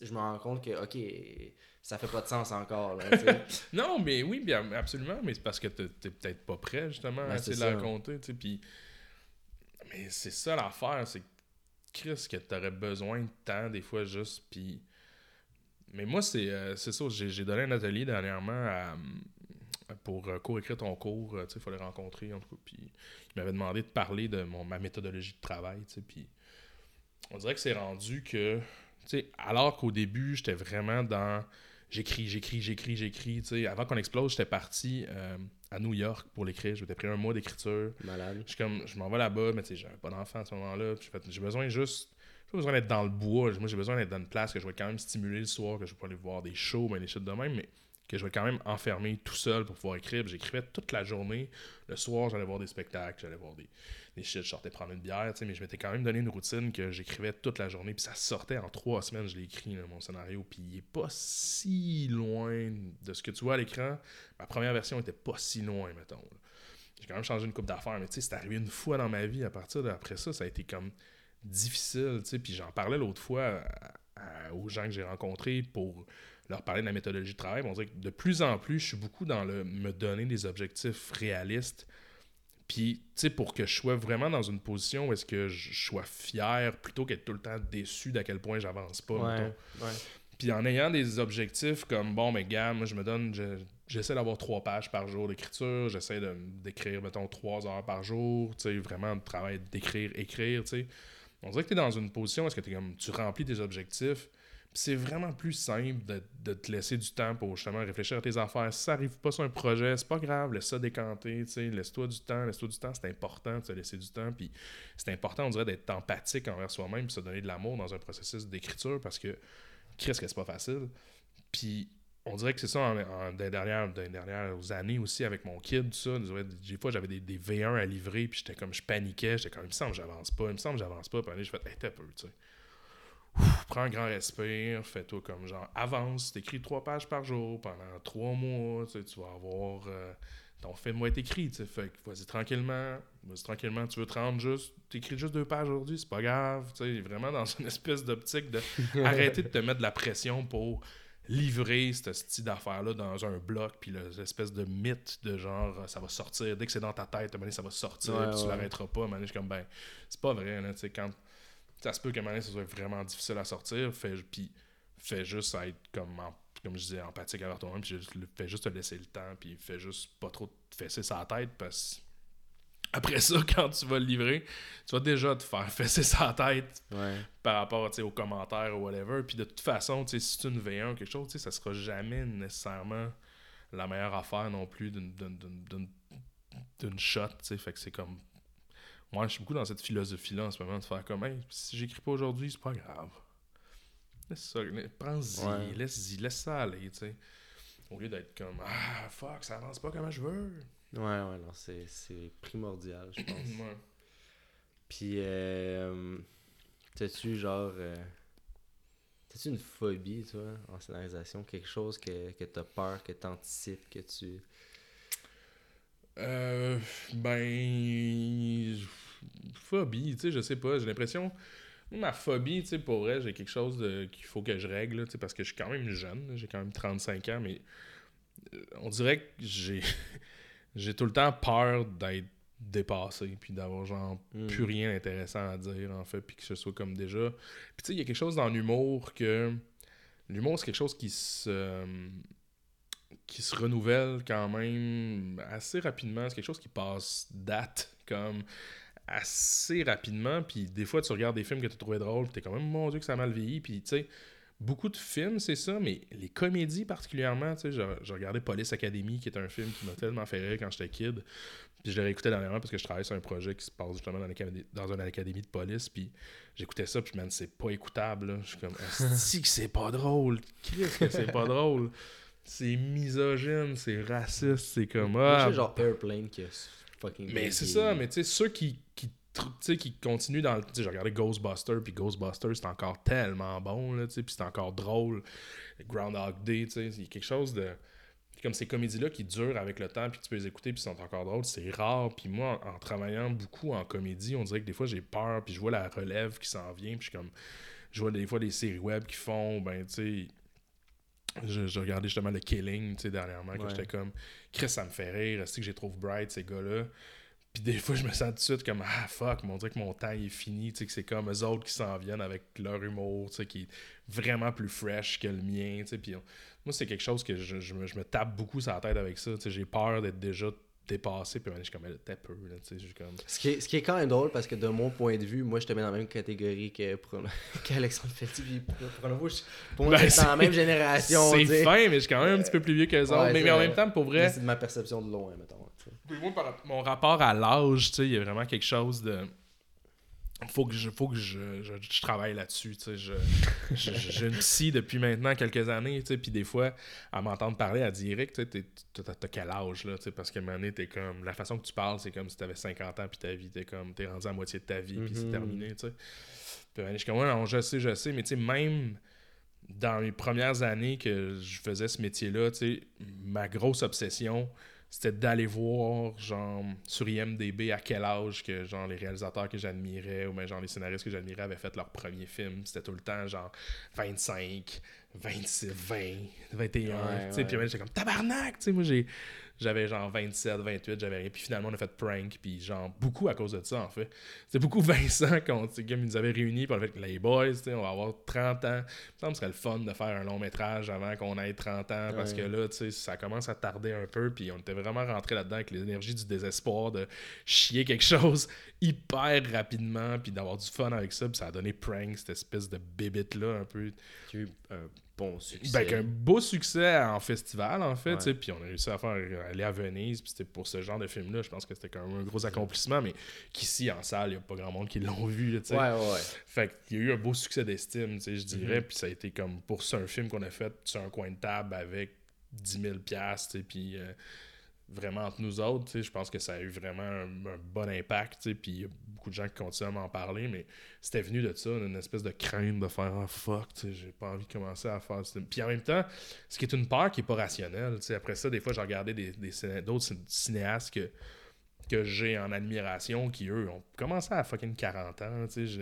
je me rends compte que, ok, ça fait pas de sens encore. Là, [laughs] non, mais oui, bien, absolument. Mais c'est parce que t'es peut-être pas prêt, justement, à essayer de le raconter. Puis... Mais c'est ça l'affaire, c'est Chris, que tu aurais besoin de temps, des fois, juste. Puis. Mais moi, c'est euh, ça. J'ai donné un atelier dernièrement pour euh, co-écrire ton cours. Euh, il fallait rencontrer, en tout cas. Puis il m'avait demandé de parler de mon, ma méthodologie de travail. Puis on dirait que c'est rendu que. Alors qu'au début, j'étais vraiment dans j'écris, j'écris, j'écris, j'écris. Avant qu'on explose, j'étais parti à New York pour l'écrire. Je m'étais pris un mois d'écriture. Malade. Je, comme, je m'en vais là-bas, mais tu sais, j'avais pas d'enfant à ce moment-là. J'ai besoin juste. J'ai besoin d'être dans le bois. Moi, j'ai besoin d'être dans une place que je vais quand même stimuler le soir, que je vais aller voir des shows, mais des choses de même. Mais que je vais quand même enfermer tout seul pour pouvoir écrire. J'écrivais toute la journée. Le soir, j'allais voir des spectacles, j'allais voir des, des shit, je sortais prendre une bière, mais je m'étais quand même donné une routine que j'écrivais toute la journée. Puis ça sortait en trois semaines, je l'ai écrit, mon scénario. Puis il est pas si loin de ce que tu vois à l'écran. Ma première version était pas si loin, mettons. J'ai quand même changé une coupe d'affaires, mais tu sais, c'est arrivé une fois dans ma vie. À partir d'après ça, ça a été comme difficile. Puis j'en parlais l'autre fois aux gens que j'ai rencontrés pour leur parler de la méthodologie de travail. On dirait que de plus en plus, je suis beaucoup dans le me donner des objectifs réalistes. Puis, tu sais, pour que je sois vraiment dans une position où est-ce que je sois fier plutôt qu'être tout le temps déçu d'à quel point j'avance pas. Ouais, Puis en ayant des objectifs comme, bon, mais gars, moi, je me donne, j'essaie d'avoir trois pages par jour d'écriture, j'essaie d'écrire, mettons, trois heures par jour, tu sais, vraiment de travail d'écrire, écrire, tu sais. On dirait que tu es dans une position où est-ce que es comme, tu remplis tes objectifs, c'est vraiment plus simple de, te laisser du temps pour justement réfléchir à tes affaires. Si ça n'arrive pas sur un projet, c'est pas grave, laisse ça décanter, laisse-toi du temps, laisse-toi du temps, c'est important de se laisser du temps, puis c'est important, on dirait, d'être empathique envers soi-même, puis se donner de l'amour dans un processus d'écriture, parce que, qu'est-ce que c'est pas facile. Puis on dirait que c'est ça en, des, dernières, années aussi avec mon kid, ça. Des fois, j'avais des, V1 à livrer, puis j'étais comme, je paniquais, j'étais comme, il me semble que j'avance pas, il me semble que j'avance pas, puis je fais, hey, t'es peu, tu sais prends un grand respire, fais-toi comme genre avance, t'écris trois pages par jour pendant trois mois, tu, vas avoir euh, ton film va être écrit, tu fait que vas-y tranquillement, vas-y tranquillement, tu veux te rendre juste, t'écris juste deux pages aujourd'hui, c'est pas grave, tu sais, vraiment dans une [laughs] espèce d'optique de [laughs] arrêter de te mettre de la pression pour livrer ce style d'affaires-là dans un bloc, puis l'espèce de mythe de genre, ça va sortir, dès que c'est dans ta tête, ça va sortir, puis tu l'arrêteras pas, je suis comme, ben, c'est pas vrai, tu sais, quand ça se peut qu'à un moment donné, ça soit vraiment difficile à sortir. Fait, puis fais juste être comme, comme je disais, empathique avec toi-même. Puis fais juste te laisser le temps. Puis fais juste pas trop te fesser sa tête. Parce après ça, [laughs] quand tu vas le livrer, tu vas déjà te faire [laughs] fesser sa tête par rapport aux commentaires ou whatever. Puis de toute façon, si c'est une V1 ou quelque chose, ça sera jamais nécessairement la meilleure affaire non plus d'une shot. Fait que c'est comme moi, je suis beaucoup dans cette philosophie-là en ce moment, de faire comme, hey, si j'écris pas aujourd'hui, c'est pas grave. Laisse ça, prends-y, laisse-y, laisse ça aller, tu sais. Au lieu d'être comme, ah, fuck, ça avance pas comme je veux. Ouais, ouais, non, c'est, primordial, je pense. [clears throat] ouais. Puis, euh, t'as-tu genre. Euh, t'as-tu une phobie, toi, en scénarisation? Quelque chose que, que t'as peur, que t'anticipes, que tu. Euh, ben phobie, tu sais, je sais pas, j'ai l'impression ma phobie, tu sais, pour vrai, j'ai quelque chose qu'il faut que je règle, tu sais, parce que je suis quand même jeune, j'ai quand même 35 ans, mais euh, on dirait que j'ai [laughs] j'ai tout le temps peur d'être dépassé, puis d'avoir genre hmm. plus rien d'intéressant à dire, en fait, puis que ce soit comme déjà... Puis tu sais, il y a quelque chose dans l'humour que... L'humour, c'est quelque chose qui se... qui se renouvelle quand même assez rapidement. C'est quelque chose qui passe date, comme assez rapidement. Puis des fois, tu regardes des films que tu trouvais drôles, puis t'es quand même, mon Dieu, que ça a mal vieilli. Puis tu sais, beaucoup de films, c'est ça, mais les comédies particulièrement, tu sais, j'ai regardé Police Academy, qui est un film qui m'a tellement fait rire quand j'étais kid. Puis je l'ai réécouté dernièrement parce que je travaille sur un projet qui se passe justement dans, dans une académie de police. Puis j'écoutais ça, puis man, c'est pas écoutable. là. Je suis comme, si que c'est pas drôle. Qu'est-ce que c'est pas drôle? C'est misogyne, c'est raciste, c'est comme. Ah, c'est genre Airplane qui a fucking. mais c'est ça, mais tu sais, ceux qui, qui, qui continuent dans le. Tu sais, j'ai regardé Ghostbusters, puis Ghostbusters, c'est encore tellement bon, là, tu sais, puis c'est encore drôle. Groundhog Day, tu sais, il y a quelque chose de. Comme ces comédies-là qui durent avec le temps, puis tu peux les écouter, puis sont encore drôles, c'est rare. Puis moi, en, en travaillant beaucoup en comédie, on dirait que des fois j'ai peur, puis je vois la relève qui s'en vient, puis je suis comme. Je vois des fois des séries web qui font, ben, tu sais. Je, je regardais justement le Killing, tu sais, dernièrement, Ouais. j'étais comme. Chris, ça me fait rire, c'est que les trouve bright, ces gars-là. Puis des [laughs] fois, je me sens tout de suite comme Ah fuck, mais on dirait que mon temps est fini. Tu sais, que c'est comme eux autres qui s'en viennent avec leur humour, tu sais, qui est vraiment plus fresh que le mien. Tu sais, puis moi, c'est quelque chose que je, je me, je me tape beaucoup sur la tête avec ça. Tu sais, j'ai peur d'être déjà dépassé. Puis je suis comme, t'es peu. Là, tu sais, je suis comme. Ce qui, est, ce qui est quand même drôle parce que de mon point de vue, moi je te mets dans la même catégorie que [laughs] qu'Alexandre Felty. Puis Pro- Pronovo, je- pour moi, Ben, c'est dans la même génération. C'est fin, mais je suis quand même un petit peu plus vieux que les autres. Mais, en même temps, pour vrai, C'est de ma perception de loin, mettons. moi, par mon rapport à l'âge, tu sais, il y a vraiment quelque chose de. Faut que je, faut que je, je, je travaille là-dessus. tu sais. Je, je- je- j'ai une psy depuis maintenant quelques années, tu sais, puis des fois, à m'entendre parler, sais, t'es- t'as t'as quel âge, là, tu sais, parce qu'à un moment donné, t'es comme. La façon que tu parles, c'est comme si t'avais 50 ans, puis ta vie, t'es comme. T'es rendu à moitié de ta vie, puis c'est Mhm. terminé, tu sais. Puis je suis comme, ouais, non, je sais, je sais, mais tu sais, même dans les premières années que je faisais ce métier-là, tu sais, ma grosse obsession, c'était d'aller voir, genre, sur IMDB à quel âge que, genre, les réalisateurs que j'admirais ou bien, genre, les scénaristes que j'admirais avaient fait leur premier film. C'était tout le temps, genre, 25, 26, 20, 21. Ouais, tu sais. Puis j'étais comme, tabarnak! Tu sais, moi, j'ai... J'avais genre 27, 28, j'avais rien. Puis finalement, on a fait prank. Puis genre, beaucoup à cause de ça, en fait. C'est beaucoup Vincent, [laughs] quand, ils nous avaient réunis. Puis on a fait, les boys, tu sais, on va avoir 30 ans. Il me serait le fun de faire un long métrage avant qu'on ait 30 ans. Parce Ouais. que là, tu sais, ça commence à tarder un peu. Puis on était vraiment rentré là-dedans avec l'énergie du désespoir de chier quelque chose [laughs] hyper rapidement. Puis d'avoir du fun avec ça. Puis ça a donné prank, cette espèce de bébite-là, un peu. Qui a eu un bon succès. Ben, avec un beau succès en festival, en fait, Ouais. puis on a réussi à faire aller à Venise, puis c'était pour ce genre de film-là, je pense que c'était quand même un gros accomplissement, mais qu'ici, en salle, il n'y a pas grand monde qui l'ont [laughs] vu, là. Ouais, ouais. Fait qu'il y a eu un beau succès d'estime, tu sais, je dirais, Mhm. puis ça a été comme pour ça un film qu'on a fait sur un coin de table avec 10 000 piastres, puis euh, vraiment entre nous autres, je pense que ça a eu vraiment un, bon impact, puis il y a beaucoup de gens qui continuent à m'en parler, mais c'était venu de ça, une espèce de crainte de faire ah, fuck, j'ai pas envie de commencer à faire ça. Puis en même temps, ce qui est une peur qui est pas rationnelle, tu sais, après ça, des fois, j'ai regardé des, d'autres cin- cinéastes que, que j'ai en admiration qui, eux, ont commencé à fucking 40 ans, je-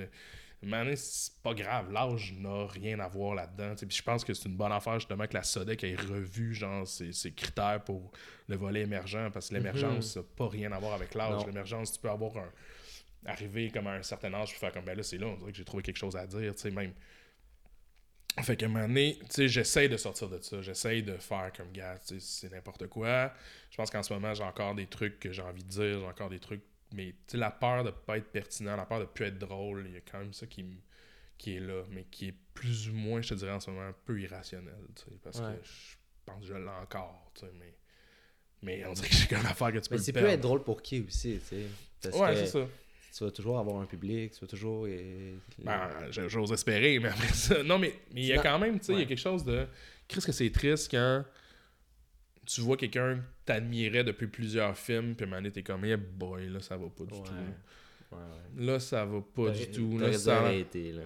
mais c'est pas grave, l'âge n'a rien à voir là-dedans. Puis je pense que c'est une bonne affaire justement que la SODEC ait revu genre ses, ses critères pour le volet émergent parce que l'émergence n'a pas rien à voir avec l'âge. L'émergence, tu peux avoir un arriver comme à un certain âge puis faire comme ben là c'est là, on dirait que j'ai trouvé quelque chose à dire, tu sais même. Fait qu'à un moment donné, j'essaye de sortir de ça. J'essaye de faire comme gars, c'est n'importe quoi. Je pense qu'en ce moment, j'ai encore des trucs que j'ai envie de dire, j'ai encore des trucs. Mais tu sais, la peur de pas être pertinent, la peur de plus être drôle, il y a quand même ça qui, est là, mais qui est plus ou moins, je te dirais en ce moment, un peu irrationnel. Parce Ouais. que je pense que je l'ai encore, tu sais, mais. Mais on dirait que j'ai quand même affaire que tu peux Mais c'est peut être drôle pour qui aussi, tu sais. Parce Ouais, que c'est ça. tu vas toujours avoir un public, tu vas toujours. Ben, j'ose espérer, mais après ça. Non, mais mais il y a quand même, tu sais, il y a quelque chose de. Qu'est-ce que c'est triste quand tu vois quelqu'un que t'admirais depuis plusieurs films, puis à un moment donné, t'es comme, yeah boy, là, ça va pas du Ouais. tout. Ouais, ouais. Là, ça va pas du tout. Là, ça... là.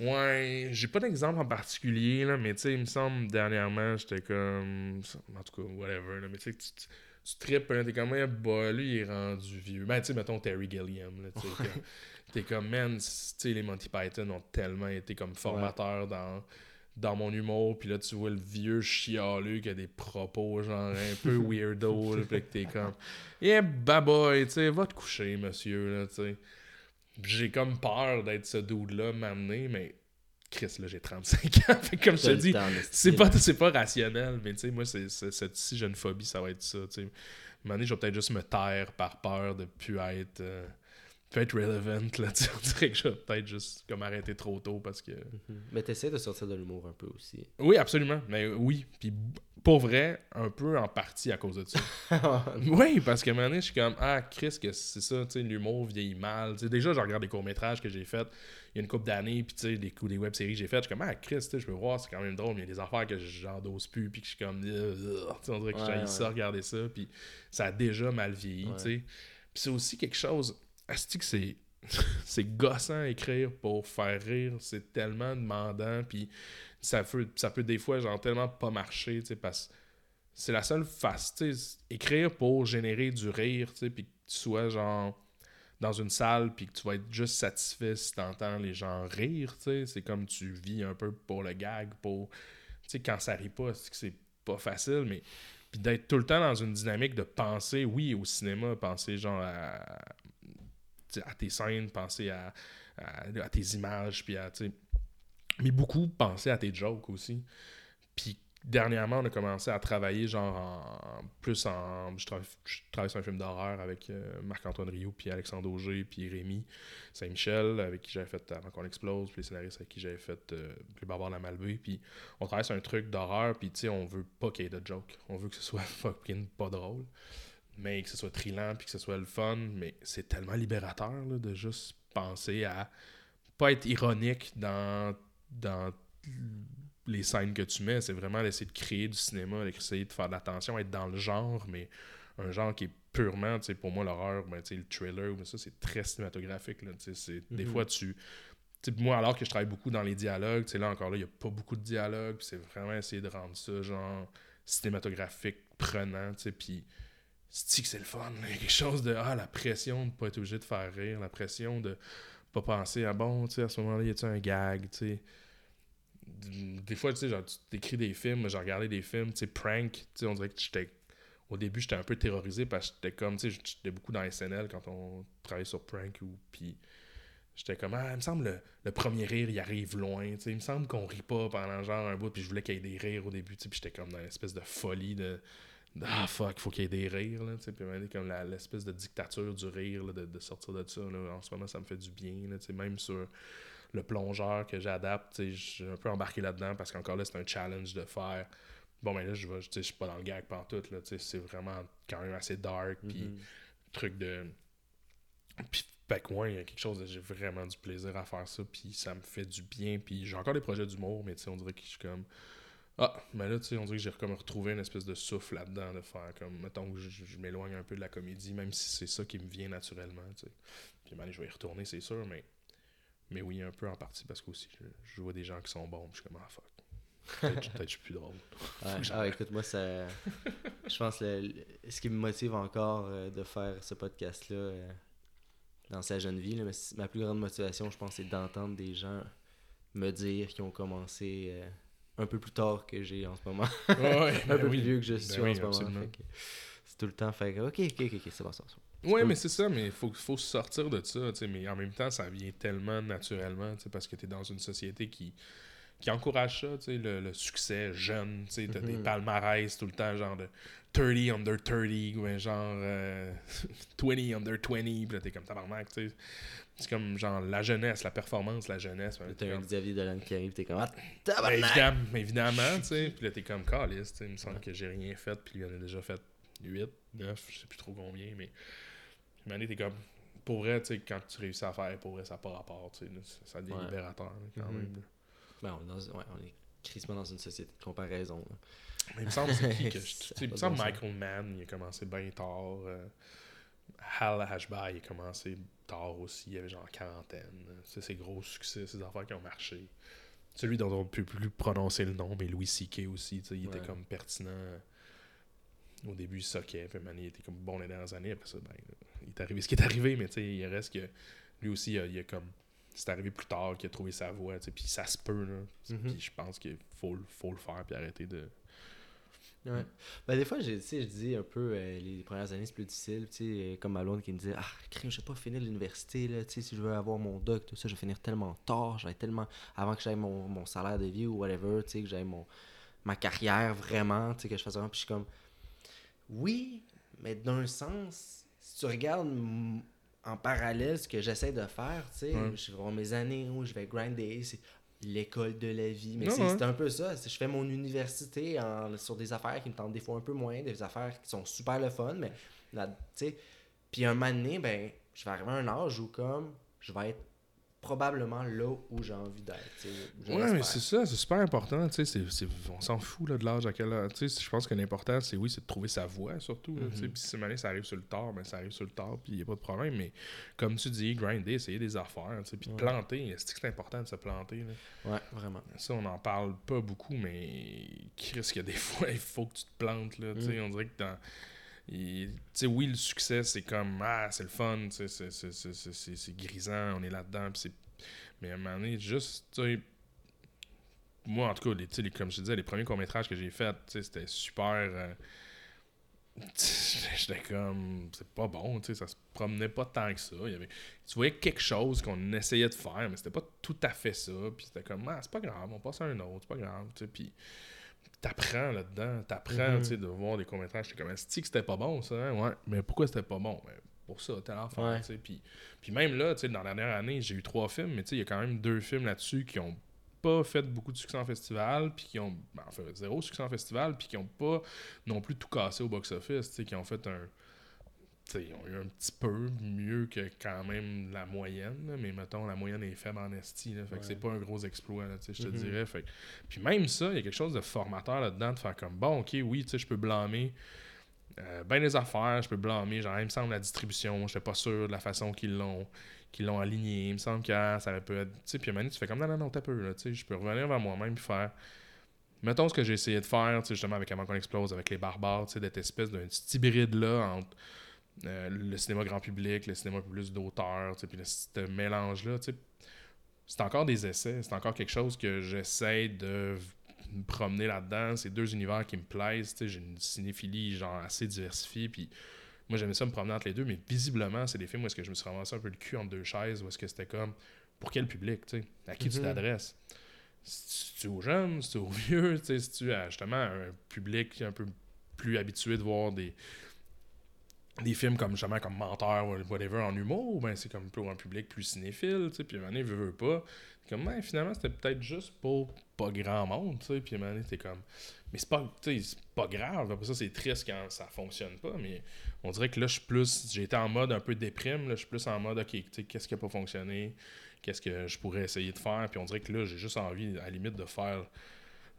Ouais, j'ai pas d'exemple en particulier, là, mais tu sais, il me semble, dernièrement, j'étais comme. En tout cas, whatever, là, mais tu sais, tu, tu, tu tripes, là, t'es comme, yeah boy, lui, il est rendu vieux. Ben, tu sais, mettons Terry Gilliam, là, tu sais. T'es comme, man, tu sais, les Monty Python ont tellement été comme formateurs dans, dans mon humour. Puis là, tu vois le vieux chialeux qui a des propos, genre, un peu [laughs] weirdo. là, puis que t'es comme, yeah, baboy, tu sais, va te coucher, monsieur, là, tu sais. J'ai comme peur d'être ce dude-là, m'amener, mais Chris, là, j'ai 35 ans. [laughs] Fait comme je te dis, c'est pas, pas rationnel, mais tu sais, moi, c'est, cette si jeune phobie, ça va être ça, tu sais. À un moment donné, je vais peut-être juste me taire par peur de plus être... euh, peut être relevant, là, [laughs] tu on dirait que je vais peut-être juste comme arrêter trop tôt parce que... Mhm. Mais t'essaies de sortir de l'humour un peu aussi. Oui, absolument, mais oui, puis pour vrai, un peu en partie à cause de ça. [laughs] oui, parce qu'à un moment donné, je suis comme, ah, Chris, que c'est ça, tu sais, l'humour vieillit mal. Tu sais, déjà, je regarde des courts-métrages que j'ai faits il y a une couple d'années, puis tu sais, des, des web-séries que j'ai faites, je suis comme, ah, Chris, tu sais, je peux voir, c'est quand même drôle, mais il y a des affaires que j'endose plus, puis que je suis comme, tu sais, on dirait que Ouais, j'ai ouais. ça, regarder ça, puis ça a déjà mal vieilli, Ouais. tu sais. Puis c'est aussi quelque chose, est-ce que c'est. [laughs] c'est gossant écrire pour faire rire, c'est tellement demandant, puis ça peut, ça peut des fois, genre, tellement pas marcher, tu sais, parce c'est la seule face, écrire pour générer du rire, tu sais, puis que tu sois, genre, dans une salle, puis que tu vas être juste satisfait si t'entends les gens rire, tu sais, c'est comme tu vis un peu pour le gag, pour, tu sais, quand ça rit pas, c'est pas facile, mais puis d'être tout le temps dans une dynamique de penser, oui, au cinéma, penser genre à, à tes scènes, penser à, tes images, puis à, mais beaucoup penser à tes jokes aussi. Puis dernièrement, on a commencé à travailler genre en, plus en... Je, tra- travaille sur un film d'horreur avec euh, Marc-Antoine Rioux, puis Alexandre Auger, puis Rémi Saint-Michel, avec qui j'avais fait Avant qu'on explose, puis les scénaristes avec qui j'avais fait euh, Les de la Malbaie. Puis on travaille sur un truc d'horreur, puis tu sais, on veut pas qu'il y ait de jokes. On veut que ce soit [laughs] fucking pas drôle, mais que ce soit trillant, puis que ce soit le fun. Mais c'est tellement libérateur là, de juste penser à pas être ironique dans, dans les scènes que tu mets. C'est vraiment d'essayer de créer du cinéma, d'essayer de faire de l'attention, être dans le genre, mais un genre qui est purement, tu sais, pour moi, l'horreur, ben, le thriller, mais ça, c'est très cinématographique. Là, Des Mhm. fois, tu. moi, alors que je travaille beaucoup dans les dialogues, là encore, là, il n'y a pas beaucoup de dialogues, c'est vraiment essayer de rendre ça, genre, cinématographique, prenant, puis c'est que c'est le fun? Il y a quelque chose de, ah, la pression de ne pas être obligé de faire rire, la pression de pas penser à, bon, tu sais, à ce moment-là, y a-tu un gag, tu sais? Des fois, tu sais, genre, tu t'écris des films, j'ai regardé des films, tu sais, prank, tu sais, on dirait que j'étais au début, j'étais un peu terrorisé parce que j'étais comme, tu sais, j'étais beaucoup dans SNL quand on travaillait sur prank ou puis j'étais comme, ah, il me semble le, le premier rire, il arrive loin, tu sais, il me semble qu'on rit pas pendant genre un bout, puis je voulais qu'il y ait des rires au début, tu sais, puis j'étais comme dans une espèce de folie de, ah fuck, il faut qu'il y ait des rires, là, tu sais, comme l'espèce de dictature du rire, là, de, de sortir de ça, là, en ce moment, ça me fait du bien, là, tu sais, même sur le plongeur que j'adapte, tu sais, suis un peu embarqué là-dedans parce qu'encore là, c'est un challenge de faire bon ben là je vais tu sais, je suis pas dans le gag pantoute là tu sais c'est vraiment quand même assez dark puis Mhm. truc de puis que ouais, il y a quelque chose j'ai vraiment du plaisir à faire ça puis ça me fait du bien puis j'ai encore des projets d'humour mais tu sais on dirait que je suis comme ah mais là tu sais on dirait que j'ai comme retrouvé une espèce de souffle là-dedans de faire comme mettons que je, m'éloigne un peu de la comédie même si c'est ça qui me vient naturellement tu sais puis ben, je vais y retourner c'est sûr mais mais oui un peu en partie parce que aussi je, je vois des gens qui sont bons puis je suis comme ah fuck peut-être [laughs] peut-être je suis plus drôle Ouais. que [laughs] Ah, écoute, moi, ça. Je pense que le- le- ce qui me motive encore euh, de faire ce podcast-là euh, dans sa jeune vie, là, mais c'est- ma plus grande motivation, je pense, c'est d'entendre des gens me dire qu'ils ont commencé euh, un peu plus tard que j'ai en ce moment. [laughs] Un ben peu oui. plus vieux que je Ben suis oui, en ce moment. absolument. C'est tout le temps fait que, ok, ok, ok, c'est bon. Ouais, peux- mais c'est ça, mais il faut, faut sortir de ça, mais en même temps, ça vient tellement naturellement, parce que tu es dans une société qui, qui encourage ça, tu sais, le, le succès jeune, tu sais, t'as des Mhm. palmarès tout le temps, genre de 30 under 30, ou ben genre euh, [laughs] 20 under 20, puis là, t'es comme tabarnak, tu sais. C'est comme, genre, la jeunesse, la performance, la jeunesse. ben, t'es T'as un comme- Xavier Dolan qui arrive, t'es comme, ah, ben, tabarnak! évidemment, évidemment, tu sais. [laughs] Puis là, t'es comme calice, tu sais. Il me semble que j'ai rien fait, puis il en a déjà fait 8, 9, je sais plus trop combien, mais. Une année, t'es comme. Pour vrai, tu sais, quand tu réussis à faire, pour vrai, ça n'a pas rapport, tu sais. ça- devient Ouais. libérateur, quand Mhm. même. là. Ben, on, est dans, ouais, on est crissement dans une société de comparaison. là. Mais il me semble, c'est qui que [laughs] je- Il me semble bon sens. Michael Mann, il a commencé bien tard. euh, Hal Ashby, il a commencé tard aussi. Il avait genre quarantaine. C'est ses gros succès, ses affaires qui ont marché. Celui dont on ne peut plus prononcer le nom, mais Louis C.K. aussi. Il était comme pertinent. Au début, il soquait. Puis il était comme bon les dernières années. Après ça, ben, il est arrivé ce qui est arrivé. Mais il reste que lui aussi, il a, il a comme. C'est arrivé plus tard qu'il a trouvé sa voie. Puis ça se peut. Là. Mhm. Puis je pense qu'il faut, le- faut le faire. Puis arrêter de. Ouais. Ben, des fois, je dis un peu, euh, les premières années, c'est plus difficile. Euh, comme Malone qui me disait, ah, crime, je vais pas finir l'université, là. Tu sais, si je veux avoir mon doc, tout ça, je vais finir tellement tard. Je vais tellement. Avant que j'aille mon, mon salaire de vie ou whatever, tu sais, que j'aille mon ma carrière vraiment, tu sais, que je fasse vraiment. Puis je suis comme, oui, mais d'un sens, si tu regardes en parallèle, ce que j'essaie de faire, tu sais, je vais avoir mes années où je vais grinder, c'est l'école de la vie. Mais Ouais, c'est un peu ça. Je fais mon université en- sur des affaires qui me tentent des fois un peu moins, des affaires qui sont super le fun, mais là, tu sais. Puis un moment donné, ben, je vais arriver à un âge où comme je vais être probablement là où j'ai envie d'être. Ouais, mais c'est ça, c'est super important. on s'en fout là, de l'âge à quel âge. Je pense que l'important, c'est oui, c'est de trouver sa voie surtout. sais, Mhm. Puis si année, ça arrive sur le tard, ben, ça arrive sur le tard, puis il n'y a pas de problème. Mais comme tu dis, grinder, essayer des affaires, puis Ouais. planter. C'est que c'est important de se planter. là? Ouais, vraiment. Ça, on n'en parle pas beaucoup, mais Chris, qu'il y a des [laughs] fois, il faut que tu te plantes. Là, Mm. On dirait que dans. Tu sais, oui, le succès, c'est comme Ah, c'est le fun, c'est- grisant, on est là-dedans. Mais à un moment donné, juste. Moi, en tout cas, les, comme je te disais, les premiers courts-métrages que j'ai faits, c'était super. euh, [laughs] J'étais comme. C'est pas bon, ça se promenait pas tant que ça. Il y avait, tu voyais quelque chose qu'on essayait de faire, mais c'était pas tout à fait ça. Puis c'était comme, ah, c'est pas grave, on passe à un autre, c'est pas grave. Puis t'apprends là-dedans, t'apprends, tu sais, de voir des courts-métrages. J'étais comme, que c'était pas bon, ça? hein? Ouais, mais pourquoi c'était pas bon? Ben, pour ça, affaire, Ouais. tu sais. Puis, puis même là, tu sais, dans la dernière année, j'ai eu trois films, mais tu sais, il y a quand même deux films là-dessus qui ont pas fait beaucoup de succès en festival, puis qui ont, ben, enfin, zéro succès en festival, puis qui ont pas non plus tout cassé au box-office, tu sais, qui ont fait un. Tu sais, ils ont eu un petit peu mieux que quand même la moyenne, là, mais mettons, la moyenne est faible en esti, là, fait que c'est pas un gros exploit, là, je te Mhm. dirais. Fait que- puis même ça, il y a quelque chose de formateur là-dedans, de faire comme, bon, ok, oui, je peux blâmer euh, ben les affaires, je peux blâmer, genre, il me semble la distribution, j'étais pas sûr de la façon qu'ils l'ont qu'ils l'ont aligné, il me semble que ah, ça peut être, tu sais, puis à un moment donné, tu fais comme, non, non, non, t'as peu, là, tu sais, je peux revenir vers moi-même puis faire, mettons ce que j'ai essayé de faire, tu sais, justement, avec Avant qu'on explose, avec les barbares, tu sais, d'être espèce d'un petit hybride-là entre euh, le cinéma grand public, le cinéma plus d'auteur, puis le- ce mélange-là, c'est encore des essais, c'est encore quelque chose que j'essaie de me promener là-dedans. C'est deux univers qui me plaisent. J'ai une cinéphilie genre assez diversifiée. Puis moi, j'aimais ça me promener entre les deux. Mais visiblement, c'est des films où est-ce que je me suis ramassé un peu le cul entre deux chaises. Où est-ce que c'était comme pour quel public tu sais, À qui tu Mhm. t'adresses? Si tu aux jeunes, si [laughs] tu aux vieux, si tu as justement un public un peu plus habitué de voir des des films comme justement comme Menteur ou whatever en humour, ben c'est comme pour un public plus cinéphile, tu sais, puis donné, veut, veut pas. Comme, ben, finalement, c'était peut-être juste pour pas grand monde, tu sais, puis donné, t'es comme... Mais c'est pas, c'est pas grave, après ça, c'est triste quand ça fonctionne pas, mais on dirait que là, je suis plus... Été en mode un peu déprime, là, je suis plus en mode, OK, tu sais, qu'est-ce qui a pas fonctionné? Qu'est-ce que je pourrais essayer de faire? Puis on dirait que là, j'ai juste envie, à la limite, de faire...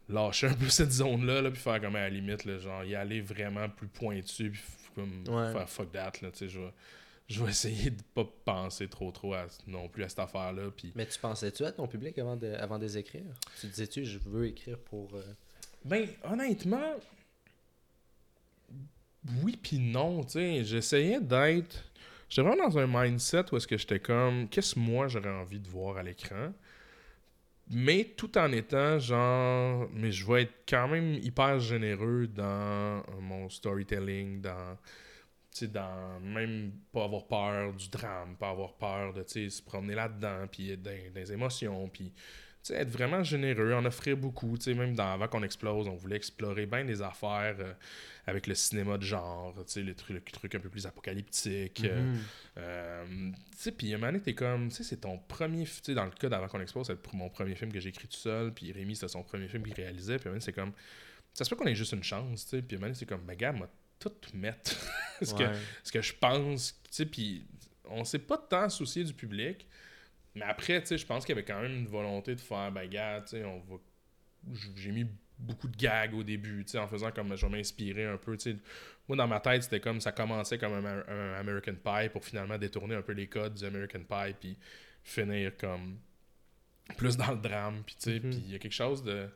Lâcher un peu [laughs] cette zone-là, là, puis faire comme à la limite, là, genre, y aller vraiment plus pointu, puis comme Ouais. faire fuck that, là, tu sais, je vais, je vais [laughs] essayer de pas penser trop trop à, non plus à cette affaire-là, puis... Mais tu pensais-tu à ton public avant de, avant de les écrire? Tu disais-tu, je veux écrire pour... euh, Ben, honnêtement, oui puis non, tu sais, j'essayais d'être... J'étais vraiment dans un mindset où est-ce que j'étais comme, qu'est-ce que moi j'aurais envie de voir à l'écran? Mais tout en étant genre, mais je vais être quand même hyper généreux dans mon storytelling, dans, dans même pas avoir peur du drame, pas avoir peur de, se promener là-dedans, puis être dans, dans émotions, puis, être vraiment généreux, en offrir beaucoup, tu sais, même dans Avant qu'on explose, on voulait explorer bien des affaires euh, avec le cinéma de genre, tu sais, le truc, le truc un peu plus apocalyptique, euh, mhm. euh, tu sais, puis donné, t'es comme, tu sais, c'est ton premier, tu dans le cas d'Avant qu'on explose, c'est mon premier film que j'ai écrit tout seul, puis Rémi, c'était son premier film qu'il réalisait, puis c'est comme, ça se peut qu'on ait juste une chance, tu sais, puis donné, c'est comme, ben gars, moi, tout mettre [laughs] ce, que, ce que je pense, tu sais, puis on s'est pas tant soucié du public, mais après, tu sais, je pense qu'il y avait quand même une volonté de faire, ben gars, tu sais, on va, j'ai mis beaucoup de gags au début, tu sais, en faisant comme, je m'inspirer un peu, tu sais, moi, dans ma tête, c'était comme ça commençait comme un, un American Pie pour finalement détourner un peu les codes du American Pie puis finir comme plus dans le drame. Puis, tu sais, Mhm. puis il y a quelque chose de.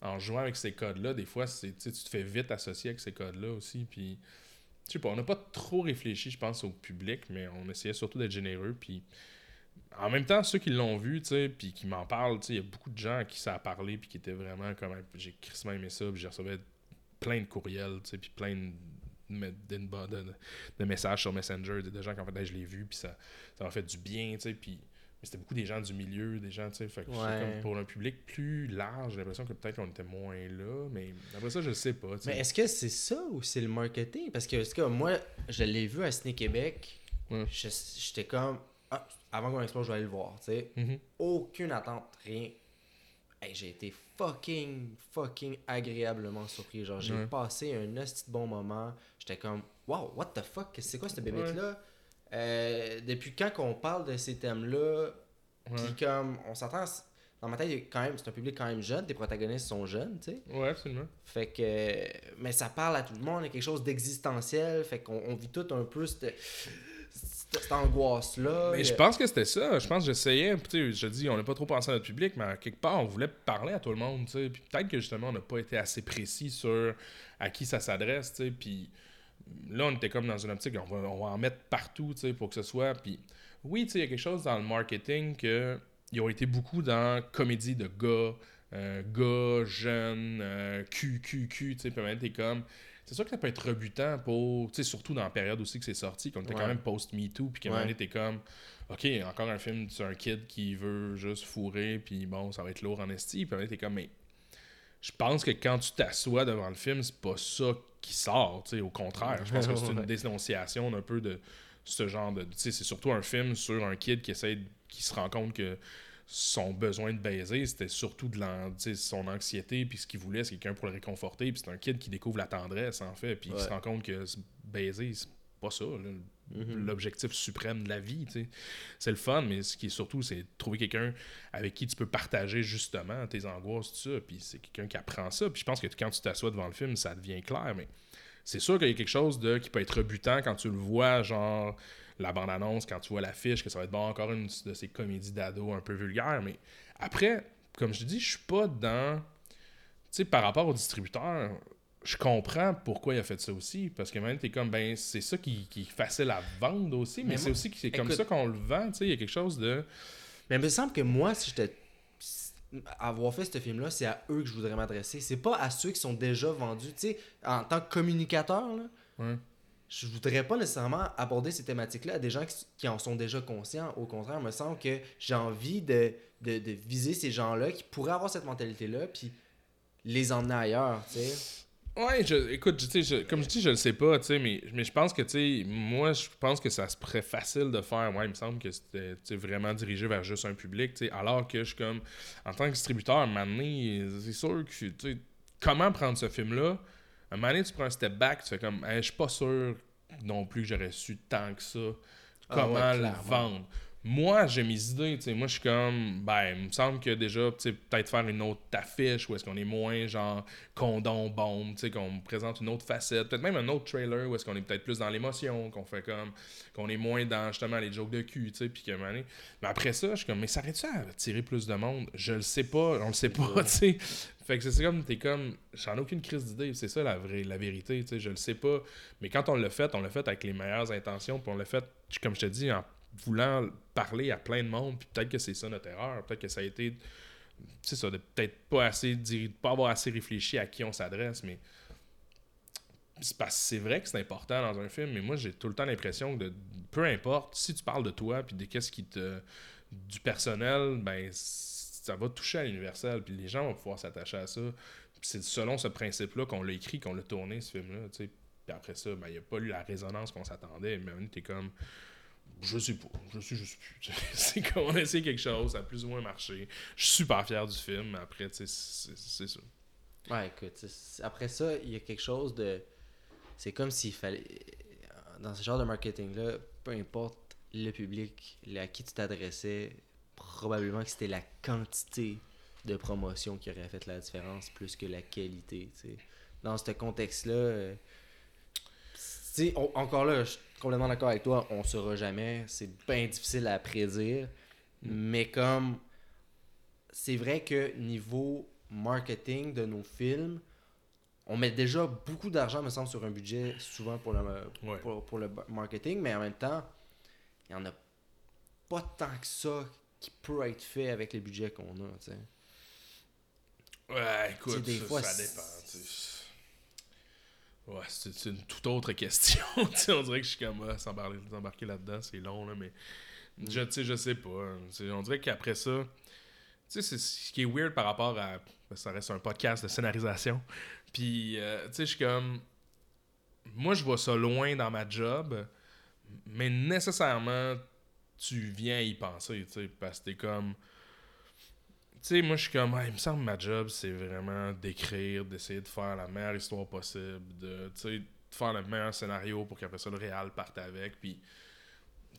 En jouant avec ces codes-là, des fois, c'est, tu sais, tu te fais vite associer avec ces codes-là aussi. Puis, je sais pas, on n'a pas trop réfléchi, je pense, au public, mais on essayait surtout d'être généreux. Puis, en même temps, ceux qui l'ont vu, tu sais, puis qui m'en parlent, tu sais, il y a beaucoup de gens à qui ça a parlé, puis qui étaient vraiment comme. J'ai crissement aimé ça, puis j'ai reçu plein de courriels, tu sais, puis plein de, de, d'inbo- de- de messages sur Messenger, de, gens qui en fait, Hey, je l'ai vu, puis ça, ça m'a fait du bien, tu sais, puis mais c'était beaucoup des gens du milieu, des gens, tu sais, fait que Ouais. comme pour un public plus large, j'ai l'impression que peut-être qu'on était moins là, mais après ça, je sais pas, tu sais. Mais est-ce que c'est ça ou c'est le marketing? Parce que, en tout cas, moi, je l'ai vu à Ciné Québec, Ouais. je- j'étais comme, ah, avant qu'on explose, je vais aller le voir, tu sais. Mhm. Aucune attente, rien. Hey, j'ai été fucking, fucking agréablement surpris. Genre, j'ai Ouais. passé un hostie bon moment. J'étais comme, wow, what the fuck, c'est quoi cette bébête-là? Euh, depuis quand qu'on parle de ces thèmes-là, puis comme, on s'entend, c- dans ma tête, quand même, c'est un public quand même jeune, tes protagonistes sont jeunes, tu sais. Ouais, absolument. Fait que. Mais ça parle à tout le monde, il y a quelque chose d'existentiel. Fait qu'on on vit tout un peu cette, angoisse-là. Mais je pense que c'était ça. Je pense que j'essayais. Je dis, on n'a pas trop pensé à notre public, mais à quelque part, on voulait parler à tout le monde. Puis peut-être que justement, on n'a pas été assez précis sur à qui ça s'adresse. Puis là, on était comme dans une optique, on va, on va en mettre partout pour que ce soit. Puis oui, il y a quelque chose dans le marketing que ils ont été beaucoup dans comédie de gars, euh, gars, jeunes, euh, QQQ, tu sais, puis t'es comme. C'est sûr que ça peut être rebutant pour. Tu sais, surtout dans la période aussi que c'est sorti, qu'on était Ouais. quand même post-MeToo, puis qu'à un moment donné, t'es comme. Ok, encore un film sur un kid qui veut juste fourrer, puis bon, ça va être lourd en esti, puis à un moment t'es comme. Mais je pense que quand tu t'assois devant le film, c'est pas ça qui sort, tu sais, au contraire. Je pense que c'est une [laughs] dénonciation d'un peu de ce genre de. Tu sais, c'est surtout un film sur un kid qui essaie, de- qui se rend compte que son besoin de baiser, c'était surtout de son anxiété, puis ce qu'il voulait, c'est quelqu'un pour le réconforter, puis c'est un kid qui découvre la tendresse, en fait, puis il Ouais. se rend compte que se baiser, c'est pas ça, Mhm. l'objectif suprême de la vie. C'est le fun, mais ce qui est surtout, c'est de trouver quelqu'un avec qui tu peux partager justement tes angoisses, tout ça, puis c'est quelqu'un qui apprend ça, puis je pense que quand tu t'assois devant le film, ça devient clair, mais c'est sûr qu'il y a quelque chose de qui peut être rebutant quand tu le vois, genre la bande-annonce, quand tu vois l'affiche, que ça va être bon, encore une de ces comédies d'ado un peu vulgaires, mais après, comme je te dis, je suis pas dans... Tu sais, par rapport au distributeur, je comprends pourquoi il a fait ça aussi, parce que maintenant, t'es comme, ben, c'est ça qui, qui est facile à vendre aussi, mais, Mais c'est aussi que c'est comme ça qu'on le vend, tu sais, il y a quelque chose de... Mais il me semble que moi, si j'étais. Avoir fait ce film-là, c'est à eux que je voudrais m'adresser. C'est pas à ceux qui sont déjà vendus. Tu sais, en tant que communicateur, là, Ouais. Je voudrais pas nécessairement aborder ces thématiques-là à des gens qui, en sont déjà conscients. Au contraire, il me semble que j'ai envie de, de, viser ces gens-là qui pourraient avoir cette mentalité-là, puis les emmener ailleurs, tu sais. Ouais, je, écoute, comme je dis, je le sais pas, tu sais, mais, mais je pense que, tu sais, moi, je pense que ça serait facile de faire. Il me semble que c'était vraiment dirigé vers juste un public, tu sais, alors que je suis comme, en tant que distributeur, donné, c'est sûr que, tu sais, comment prendre ce film-là? À un moment donné, tu prends un step back, tu fais comme, Hey, je suis pas sûr non plus que j'aurais su tant que ça Ah comment ouais, clairement. vendre? Moi, j'ai mes idées, tu sais. Moi, je suis comme, ben, il me semble que déjà, tu sais, peut-être faire une autre affiche où est-ce qu'on est moins, genre, condom, bombe, tu sais, qu'on présente une autre facette. Peut-être même un autre trailer où est-ce qu'on est peut-être plus dans l'émotion, qu'on fait comme, qu'on est moins dans, justement, les jokes de cul, tu sais, puis donné- Mais après ça, je suis comme, mais ça arrête-tu à attirer plus de monde? Je le sais pas, on le sait pas, [laughs] tu sais. Fait que c'est comme, t'es comme, j'en ai aucune crise d'idée, c'est ça la, vraie, la vérité, tu sais, je le sais pas. Mais quand on l'a fait, on l'a fait avec les meilleures intentions, puis on l'a fait, comme je te dis, en voulant parler à plein de monde, puis peut-être que c'est ça notre erreur, peut-être que ça a été, c'est ça, de peut-être pas assez, pas avoir assez réfléchi à qui on s'adresse, mais c'est parce c'est vrai que c'est important dans un film, mais moi j'ai tout le temps l'impression que peu importe, si tu parles de toi, puis de qu'est-ce qui te, du personnel, ben ça va toucher à l'universel, puis les gens vont pouvoir s'attacher à ça. C'est selon ce principe-là qu'on l'a écrit, qu'on l'a tourné, ce film-là, tu sais. Puis après ça, ben, il n'y a pas eu la résonance qu'on s'attendait. Mais tu t'es comme, je sais pas, je sais juste plus. [laughs] c'est comme on a essayé quelque chose, ça a plus ou moins marché. Je suis super fier du film, mais après, c'est ça. Ouais, écoute, après ça, il y a quelque chose de. C'est comme s'il fallait. Dans ce genre de marketing-là, peu importe le public à qui tu t'adressais, probablement que c'était la quantité de promotion qui aurait fait la différence plus que la qualité. Dans ce contexte-là, euh, sais, encore là, je suis complètement d'accord avec toi, on saura jamais. C'est bien difficile à prédire. Mais comme c'est vrai que niveau marketing de nos films, on met déjà beaucoup d'argent, me semble, sur un budget, souvent pour le, Ouais. pour, pour le marketing, mais en même temps, il n'y en a pas tant que ça qui peut être fait avec les budgets qu'on a. Ouais, écoute, des ça, fois, ça c'est- dépend. Ouais, c'est une toute autre question. [laughs] on dirait que je suis comme, ah, s'embarquer là-dedans, c'est long, là, mais je, tu sais, je sais pas. hein. On dirait qu'après ça, tu sais, c'est ce qui est weird par rapport à. Ça reste un podcast de scénarisation. Puis, euh, tu sais, je suis comme. Moi, je vois ça loin dans ma job, Mais nécessairement, tu viens y penser, tu sais, parce que t'es comme. Sais, moi, je suis comme, il me semble que ma job, c'est vraiment d'écrire, d'essayer de faire la meilleure histoire possible, de, sais, faire le meilleur scénario pour qu'après ça, le réal parte avec. Puis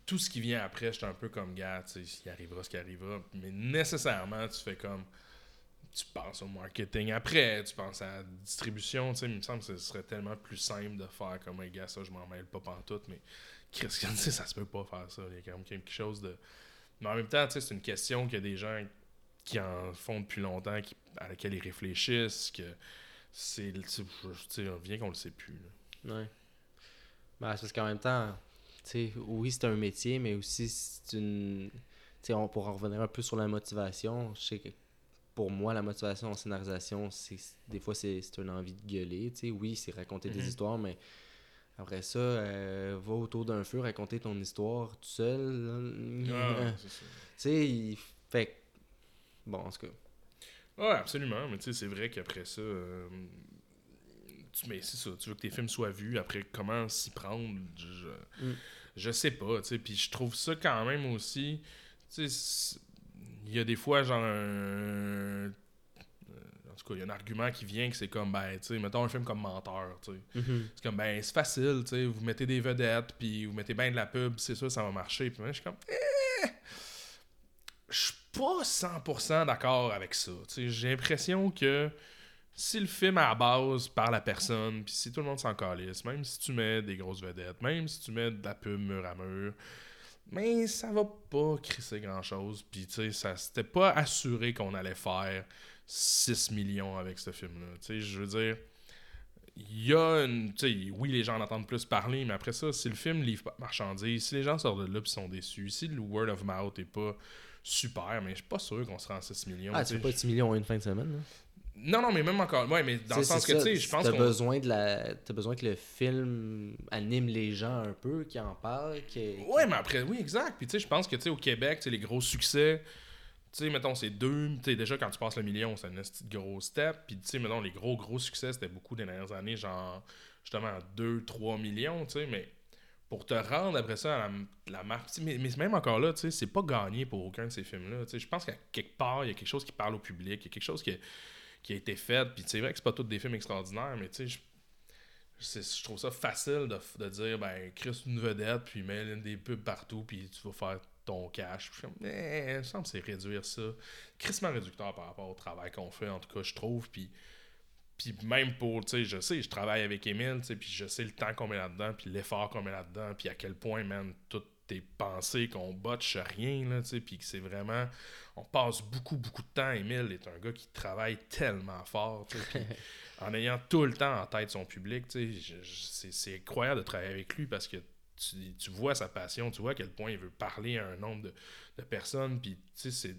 tout ce qui vient après, je suis un peu comme, gars, tu sais, il arrivera ce qui arrivera. Mais nécessairement, tu fais comme, tu penses au marketing après, tu penses à la distribution, tu sais, il me semble que ce serait tellement plus simple de faire comme, un gars, ça, je m'en mêle pas pantoute, mais que [laughs] tu ça se peut pas faire ça. Il y a quand même quelque chose de. Mais en même temps, tu sais, c'est une question a des gens qui en font depuis longtemps, qui, à laquelle ils réfléchissent, que c'est. Tu sais, on vient qu'on le sait plus. Là. Ouais. Ben, c'est parce qu'en même temps, tu sais, oui, c'est un métier, mais aussi c'est une. Tu sais, on pourra revenir un peu sur la motivation. Je sais que pour moi, la motivation en scénarisation, c'est des fois, c'est une envie de gueuler. Tu sais, oui, c'est raconter des Mhm. histoires, mais après ça, euh, va autour d'un feu, raconter ton histoire tout seul. Ah, c'est ça. Tu sais, il fait. Bon, en tout cas. Ouais, absolument. Mais tu sais, c'est vrai qu'après ça. euh, tu, mais c'est ça. Tu veux que tes films soient vus. Après, comment s'y prendre Je, Mm. je sais pas. Tu sais, puis je trouve ça quand même aussi. Tu sais, il y a des fois, genre. un- euh, en tout cas, il y a un argument qui vient que c'est comme, ben, tu sais, mettons un film comme Menteur, tu sais. C'est comme, ben, c'est facile, tu sais, vous mettez des vedettes, puis vous mettez bien de la pub, c'est sûr, ça va marcher. Puis moi, je suis comme, eh, je pas 100% d'accord avec ça. J'ai l'impression que si le film à la base par la personne, puis si tout le monde s'en calisse, même si tu mets des grosses vedettes, même si tu mets de la pub mur à mur, mais ça va pas crisser grand chose. Puis, tu sais, ça c'était pas assuré qu'on allait faire 6 millions avec ce film-là. Je veux dire, il y a une. Oui, les gens en entendent plus parler, mais après ça, si le film livre pas de marchandises, si les gens sortent de là et sont déçus, si le word of mouth est pas super, mais je suis pas sûr qu'on se rend à 6 millions. Ah, tu pas 6 millions en une fin de semaine, là? Non, non, mais même encore. Ouais, mais dans le sens que, tu sais, je pense qu'on. besoin de la t'as besoin que le film anime les gens un peu qui en parlent qui Ouais, mais après, oui, exact. Puis, tu sais, je pense que, tu sais, au Québec, tu sais, les gros succès, tu sais, mettons, c'est deux. Tu sais, déjà, quand tu passes le million, c'est un esti de gros step. Puis, tu sais, mettons, les gros, gros succès, c'était beaucoup des dernières années, genre, justement, 2-3 millions, tu sais, mais pour te rendre après ça à la, marque. Mais, mais même encore là, c'est pas gagné pour aucun de ces films-là. Je pense qu'à quelque part, il y a quelque chose qui parle au public, il y a quelque chose qui, qui a été fait. Puis, c'est vrai que c'est pas tous des films extraordinaires, mais tu sais, je trouve ça facile de, de dire ben Chris une vedette puis mets des pubs partout puis tu vas faire ton cash je eh, me semble c'est réduire ça crissement réducteur par rapport au travail qu'on fait en tout cas je trouve puis puis même pour tu sais je sais je travaille avec Emile tu sais puis je sais le temps qu'on met là-dedans puis l'effort qu'on met là-dedans puis à quel point man toutes tes pensées qu'on botche rien là tu sais puis que c'est vraiment on passe beaucoup beaucoup de temps. Emile est un gars qui travaille tellement fort tu sais [laughs] en ayant tout le temps en tête son public, tu sais, c'est incroyable de travailler avec lui parce que tu, tu vois sa passion, tu vois à quel point il veut parler à un nombre de, de personnes, puis tu sais, c'est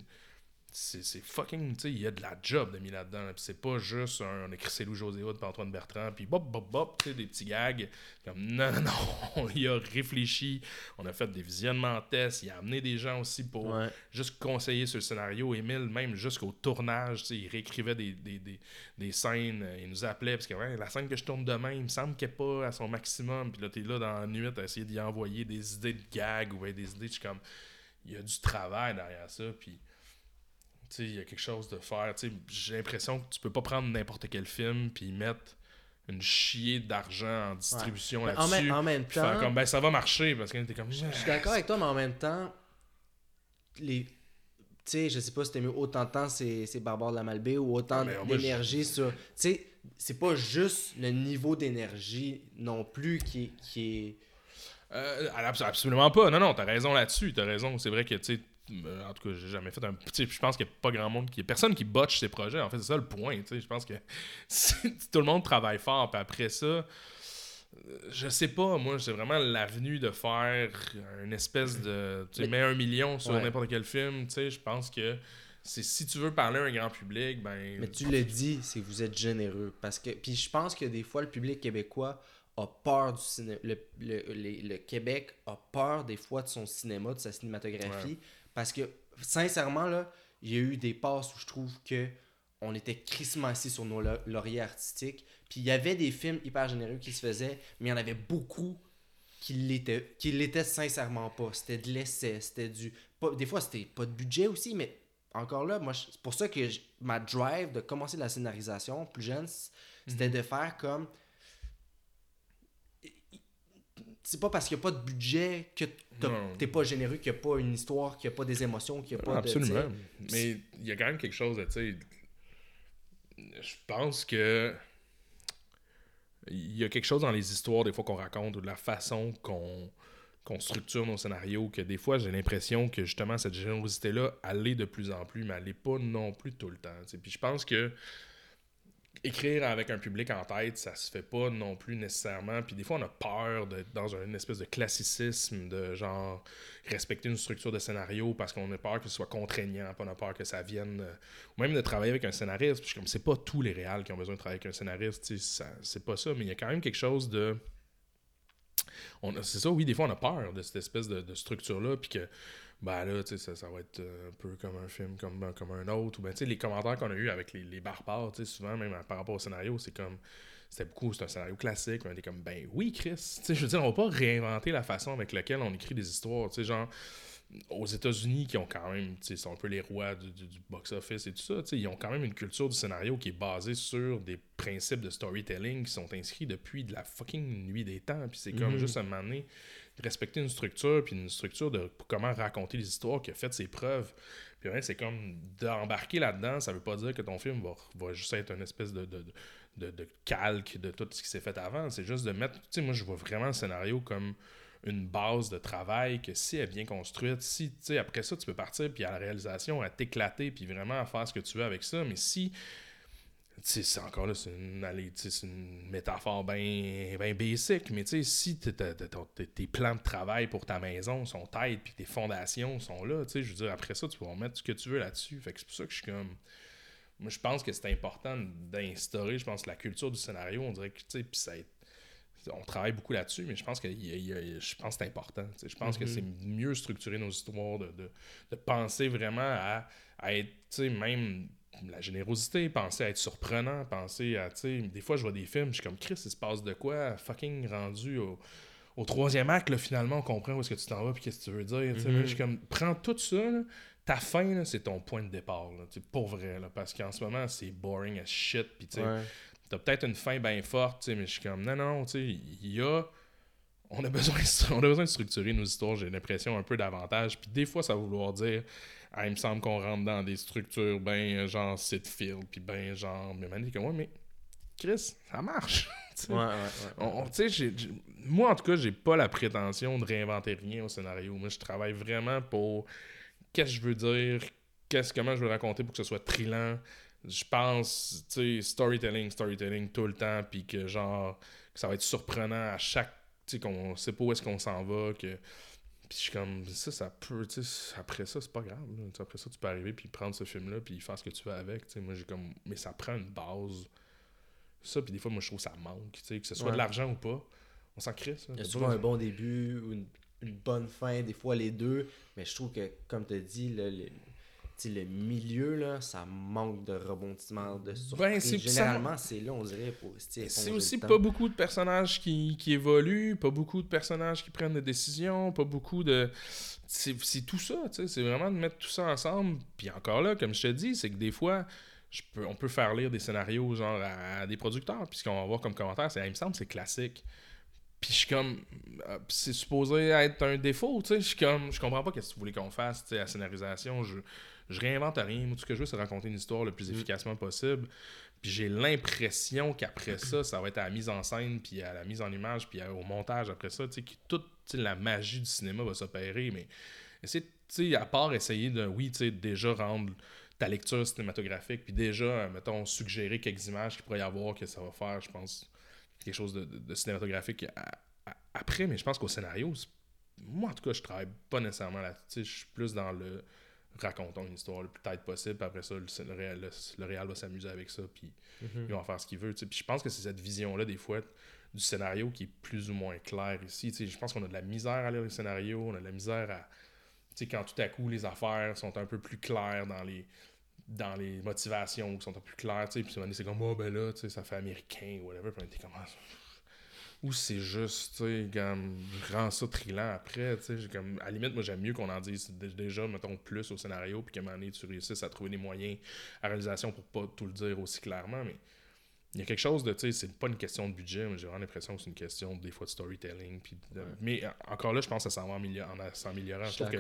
c'est fucking, tu sais, il y a de la job de mis là-dedans, là, puis c'est pas juste un, on écrit c'est Lou José Hood puis Antoine Bertrand, puis bop, bop, bop, tu sais, des petits gags, comme non, non, non, [laughs] il a réfléchi, on a fait des visionnements tests, il a amené des gens aussi pour Ouais. juste conseiller sur le scénario. Émile, même jusqu'au tournage, tu sais, il réécrivait des, des, des, des scènes, euh, il nous appelait, parce que ouais, la scène que je tourne demain, il me semble qu'elle n'est pas à son maximum. Puis là, t'es là dans la nuit à essayer d'y envoyer des idées de gag ou bien des idées, je suis comme, il y a du travail derrière ça, puis il y a quelque chose de faire. J'ai l'impression que tu peux pas prendre n'importe quel film puis mettre une chier d'argent en distribution Mais en, là-dessus. en même faire temps, comme, ben ça va marcher, parce que t'es comme, je suis d'accord avec toi, mais en même temps, les. Tu sais, je sais pas si t'as mis autant de temps c'est Barbare de la Malbaie ou autant Ah, d'énergie sur. Tu sais, c'est pas juste le niveau d'énergie non plus qui est. Qui est... Euh, abs- absolument pas. Non, non, t'as raison là-dessus. T'as raison. C'est vrai que, tu sais, en tout cas, j'ai jamais fait un. Je pense qu'il n'y a pas grand monde qui. Personne qui botche ses projets. En fait, c'est ça le point. Je pense que [laughs] tout le monde travaille fort. Puis après ça, euh, je sais pas. Moi, c'est vraiment l'avenue de faire une espèce de. Tu mets un million sur Ouais. n'importe quel film. Je pense que. C'est si tu veux parler à un grand public, ben. Mais tu le dis, c'est que vous êtes généreux. Parce que. Puis je pense que des fois, le public québécois a peur du cinéma. Le, le- le Québec a peur des fois de son cinéma, de sa cinématographie. Parce que, sincèrement, là, il y a eu des passes où je trouve que on était crissement assis sur nos lau- lauriers artistiques. Puis il y avait des films hyper généreux qui se faisaient, mais il y en avait beaucoup qu'il l'était qu'il l'était sincèrement pas. C'était de l'essai, c'était du... Pas, des fois, c'était pas de budget aussi, mais encore là, moi, c'est pour ça que ma drive de commencer la scénarisation plus jeune, c'était mhm. de faire comme c'est pas parce qu'il n'y a pas de budget que t'es pas généreux, qu'il n'y a pas une histoire, qu'il n'y a pas des émotions, qu'il n'y a pas Absolument. Mais il y a quand même quelque chose de, tu sais. Je pense que. Il y a quelque chose dans les histoires, des fois, qu'on raconte, ou de la façon qu'on qu'on structure nos scénarios, que des fois, j'ai l'impression que justement, cette générosité-là, elle est de plus en plus, mais elle n'est pas non plus tout le temps. Puis je pense que écrire avec un public en tête, ça se fait pas non plus nécessairement. Puis des fois, on a peur d'être dans une espèce de classicisme, de genre respecter une structure de scénario parce qu'on a peur que ce soit contraignant, puis on a peur que ça vienne. Euh, ou même de travailler avec un scénariste. Puis comme c'est pas tous les réals qui ont besoin de travailler avec un scénariste, c'est pas ça, mais il y a quand même quelque chose de. C'est ça, oui, des fois, on a peur de cette espèce de, de structure-là, puis que ben là, tu sais, ça, va être euh, un peu comme un film, comme, ben, comme un autre. Ou ben, tu sais, les commentaires qu'on a eu avec les, les barbares, tu sais, souvent, même par rapport au scénario, c'est comme. C'était beaucoup, c'est un scénario classique. On était comme, ben oui, Chris. Tu sais, je veux dire, on va pas réinventer la façon avec laquelle on écrit des histoires. Tu sais, genre, aux États-Unis, qui ont quand même, tu sais, sont un peu les rois du, du, box-office et tout ça, tu sais, ils ont quand même une culture du scénario qui est basée sur des principes de storytelling qui sont inscrits depuis de la fucking nuit des temps. Puis c'est comme mm-hmm. juste un moment donné respecter une structure, puis une structure de comment raconter les histoires qui a fait ses preuves. Puis c'est comme d'embarquer là-dedans, ça veut pas dire que ton film va, va juste être une espèce de, de, de, de calque de tout ce qui s'est fait avant. C'est juste de mettre. Tu sais, moi, je vois vraiment le scénario comme une base de travail que si elle est bien construite, si, tu sais, après ça, tu peux partir, puis à la réalisation, à t'éclater, puis vraiment à faire ce que tu veux avec ça. Mais si c'est encore là, c'est une, une, métaphore bien ben basic, mais si tes plans de travail pour ta maison sont têtes puis tes fondations sont là, je veux dire, après ça, tu peux mettre ce que tu veux là-dessus. Fait que c'est pour ça que je suis comme. Moi, je pense que c'est important d'instaurer, je pense, la culture du scénario. On dirait que, tu sais, puis ça on travaille beaucoup là-dessus, mais je pense que je pense c'est important. Je pense que mm-hmm. c'est mieux structurer nos histoires, de, de, penser vraiment à, à être, même la générosité, penser à être surprenant, penser à, tu sais, des fois je vois des films, je suis comme, Chris, il se passe de quoi, fucking rendu au, au troisième acte, là, finalement, on comprend où est-ce que tu t'en vas, puis qu'est-ce que tu veux dire, Je suis mm-hmm. comme, prends tout ça, ta fin, c'est ton point de départ, là, pour vrai, là, parce qu'en ce moment, c'est boring as shit, puis tu sais, t'as peut-être une fin bien forte, mais je suis comme, non, non, tu sais, il y a on a besoin [laughs] on a besoin de structurer nos histoires, j'ai l'impression un peu davantage. Puis des fois, ça va vouloir dire ah, il me semble qu'on rentre dans des structures ben genre sitfield, puis ben genre. Mais man, comme, ouais, mais Chris, ça marche. [laughs] ouais, ouais, ouais. moi, en tout cas, j'ai pas la prétention de réinventer rien au scénario. Moi, je travaille vraiment pour qu'est-ce que je veux dire, qu'est-ce comment je veux raconter pour que ce soit trillant. Je pense, tu sais, storytelling, storytelling tout le temps, puis que genre, que ça va être surprenant à chaque, tu sais, qu'on sait pas où est-ce qu'on s'en va, que puis je suis comme, ça, ça peut, tu sais, après ça, c'est pas grave. Après ça, tu peux arriver puis prendre ce film-là puis faire ce que tu veux avec. sais moi, j'ai comme, mais ça prend une base. Ça, puis des fois, moi, je trouve que ça manque. tu sais que ce soit de l'argent ou pas, on s'en crée, ça. Il y a souvent un bon début ou une, une, bonne fin, des fois les deux. Mais je trouve que, comme tu as dit, là, les, le milieu, là, ça manque de rebondissement, de ben, surprise. Généralement, c'est là, on dirait, pour C'est aussi pas beaucoup de personnages qui, qui, évoluent, pas beaucoup de personnages qui prennent des décisions, pas beaucoup de... C'est tout ça, c'est vraiment de mettre tout ça ensemble. Puis encore là, comme je te dis, c'est que des fois... Je peux, on peut faire lire des scénarios genre à, des producteurs, puis ce qu'on va voir comme commentaire, c'est, il me semble, c'est classique. Puis je suis comme, euh, c'est supposé être un défaut, tu sais. Je suis comme, je comprends pas qu'est-ce que tu voulais qu'on fasse, tu sais, la scénarisation. Je, je réinvente rien. Moi, tout ce que je veux, c'est raconter une histoire le plus mm. efficacement possible. Puis j'ai l'impression qu'après ça, ça va être à la mise en scène, puis à la mise en image, puis au montage après ça, tu sais, que toute la magie du cinéma va s'opérer. Mais c'est, à part essayer de, oui, tu sais, déjà rendre ta lecture cinématographique, puis déjà, mettons, suggérer quelques images qu'il pourrait y avoir que ça va faire, je pense, quelque chose de, cinématographique après. Mais je pense qu'au scénario, moi, en tout cas, je travaille pas nécessairement là. Je suis plus dans le racontons une histoire le plus tête possible, puis après ça, le, réal, le, va s'amuser avec ça, puis mhm. il va faire ce qu'il veut. Puis je pense que c'est cette vision-là, des fois, du scénario qui est plus ou moins clair ici. je pense qu'on a de la misère à lire les scénarios, on a de la misère à. quand tout à coup les affaires sont un peu plus claires dans les dans les motivations qui sont un peu plus claires, puis c'est comme, oh ben là, ça fait américain ou whatever, puis on était comme, ah, ou c'est juste, tu sais, comme, je rends ça trillant après, tu sais, comme, à la limite, moi, j'aime mieux qu'on en dise dé- déjà, mettons, plus au scénario, puis qu'à un moment donné, tu réussisses à trouver des moyens à réalisation pour pas tout le dire aussi clairement, mais il y a quelque chose de, tu sais, c'est pas une question de budget, mais j'ai vraiment l'impression que c'est une question, des fois, de storytelling, puis de- mais euh, encore là, je pense que ça s'en va en s'améliorant. Je trouve que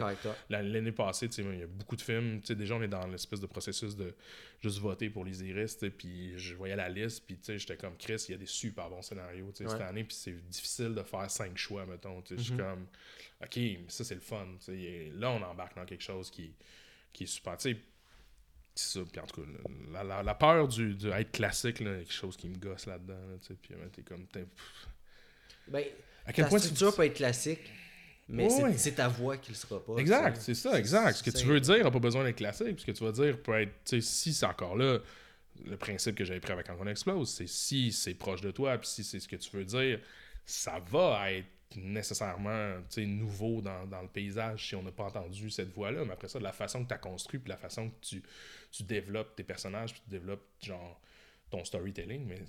L'année passée, tu sais, il y a beaucoup de films. Tu sais, déjà, on est dans l'espèce de processus de juste voter pour les iris. Puis je voyais la liste, puis tu sais, j'étais comme Chris, il y a des super bons scénarios tu sais, cette année, puis c'est difficile de faire cinq choix, mettons. tu sais, Je suis Mhm. comme, OK, mais ça, c'est le fun. tu sais, Là, on embarque dans quelque chose qui, qui est super. Tu sais, c'est ça. Puis en tout cas, la, la- la peur du, du être classique, là, quelque chose qui me gosse là-dedans. là, tu sais, puis euh, t'es comme, t'es- Ben, à quel ta point tu- structure peut être classique, mais c'est- ta voix qui le sera pas. Exact, c'est ça, exact. Ce que c'est- tu veux dire n'a pas besoin d'être classique. Ce que tu vas dire peut être, tu sais, si c'est encore là, le principe que j'avais pris avec Quand on explose, c'est si c'est proche de toi, puis si c'est ce que tu veux dire, ça va être nécessairement nouveau dans, dans le paysage si on n'a pas entendu cette voix-là. Mais après ça, de la façon que tu as construit, puis la façon que tu, tu développes tes personnages, puis tu développes genre ton storytelling, mais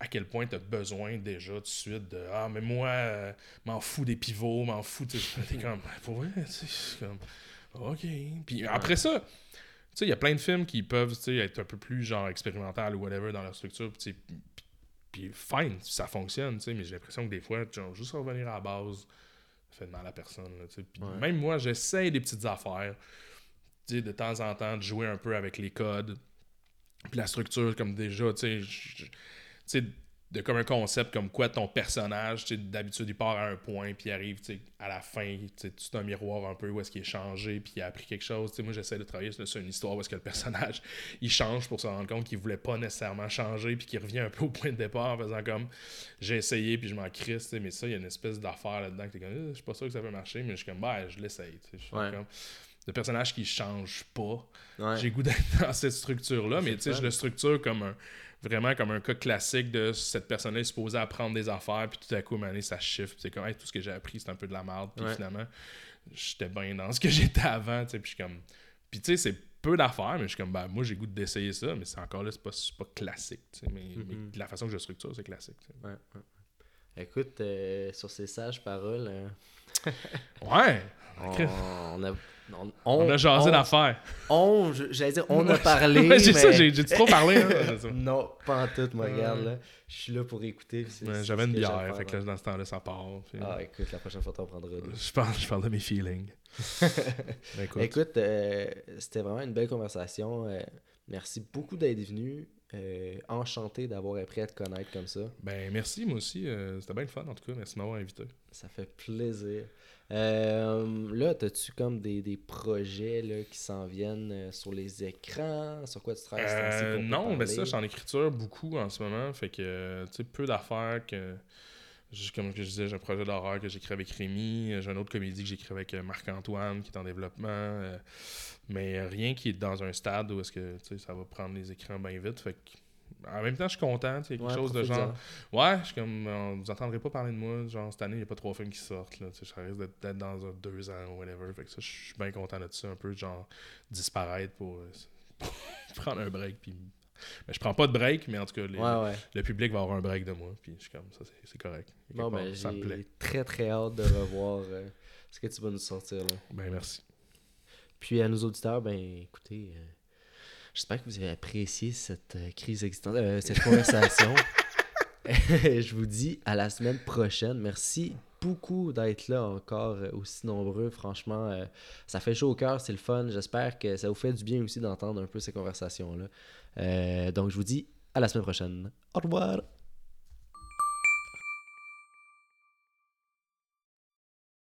à quel point tu as besoin déjà tout de suite de Ah, mais moi, euh, m'en fous des pivots, m'en fous. T'es comme, pour vrai, c'est comme, OK. Puis après ça, tu sais, il y a plein de films qui peuvent être un peu plus genre expérimental ou whatever dans leur structure. Puis, puis- fine, ça fonctionne, tu sais, mais j'ai l'impression que des fois, genre, juste revenir à la base, ça fait de mal à personne. là, tu sais. Puis Ouais. Même moi, j'essaye des petites affaires, tu sais, de temps en temps, de jouer un peu avec les codes. Puis la structure, comme déjà, tu sais, tu sais, de comme un concept comme quoi ton personnage, d'habitude, il part à un point, puis il arrive, à la fin, c'est un miroir un peu où est-ce qu'il est changé, puis il a appris quelque chose. Moi, j'essaie de travailler sur une histoire où est-ce que le [laughs] personnage, il change pour se rendre compte qu'il voulait pas nécessairement changer, puis qu'il revient un peu au point de départ en faisant comme, j'ai essayé, puis je m'en crisse, mais ça, il y a une espèce d'affaire là-dedans que t'es comme, Euh, je suis pas sûr que ça peut marcher, mais je suis comme, bah, je l'essaye, Ouais. comme, le personnage qui change pas, Ouais. j'ai goût d'être [laughs] dans cette structure-là, mais tu sais, je le structure comme un vraiment comme un cas classique de cette personne-là est supposée apprendre des affaires, puis tout à coup, donné, ça puis c'est comme, Hey, tout ce que j'ai appris, c'est un peu de la merde, puis Ouais. finalement, j'étais bien dans ce que [laughs] j'étais avant, tu sais, puis je suis comme, puis tu sais, c'est peu d'affaires, mais je suis comme, ben, moi, j'ai goût d'essayer ça, mais c'est encore là, c'est pas, pas classique, tu sais, mais, mais la façon que je structure, c'est classique, tu sais. Ouais. Écoute, euh, sur ces sages paroles, euh, Ouais! [laughs] on a. On, On a jasé d'affaires. on- J'allais dire, on a parlé. [laughs] Mais... ça, j'ai j'ai trop parlé, hein, [laughs] non, pas en tout, moi, regarde, là. Je suis là pour écouter. J'avais une bière, fait que là, dans ce temps-là, ça part. puis- Ah, écoute, la prochaine fois, t'en prendras deux. Je parle, je parle de mes feelings. [laughs] Ben, écoute, Écoute, euh, c'était vraiment une belle conversation. euh, merci beaucoup d'être venu. euh, enchanté d'avoir appris à te connaître comme ça. ben merci, moi aussi. C'était bien le fun, en tout cas. Merci de m'avoir invité. Ça fait plaisir. Euh, là, as-tu comme des, des projets là, qui s'en viennent euh, sur les écrans? Sur quoi tu travailles? Euh, non, mais ça, je suis en écriture beaucoup en ce moment. Fait que, tu sais, peu d'affaires que. Comme je disais, j'ai un projet d'horreur que j'écris avec Rémi. J'ai une autre comédie que j'écris avec Marc-Antoine qui est en développement. mais rien qui est dans un stade où est-ce que ça va prendre les écrans bien vite. Fait que, en même temps, je suis content. Il y a quelque Ouais, chose de genre. Ouais, je suis comme. euh, vous entendrez pas parler de moi. Genre, cette année, il n'y a pas trois films qui sortent. Là, ça risque d'être dans un, deux ans ou whatever. Fait que ça, je suis bien content de ça. Un peu, genre, disparaître pour, euh, pour [laughs] prendre un break. Puis... Mais je prends pas de break, mais en tout cas, les- Ouais, ouais. le public va avoir un break de moi. Puis je suis comme, ça, c'est- correct. Ben, j'ai très très hâte de revoir euh, ce que tu vas nous sortir là. Ben, merci. Puis à nos auditeurs, ben écoutez, euh, j'espère que vous avez apprécié cette euh, crise existentielle, euh, cette conversation. [laughs] Je vous dis à la semaine prochaine. Merci beaucoup d'être là encore euh, aussi nombreux. Franchement, euh, ça fait chaud au cœur, c'est le fun. J'espère que ça vous fait du bien aussi d'entendre un peu ces conversations-là. Donc je vous dis à la semaine prochaine. Au revoir.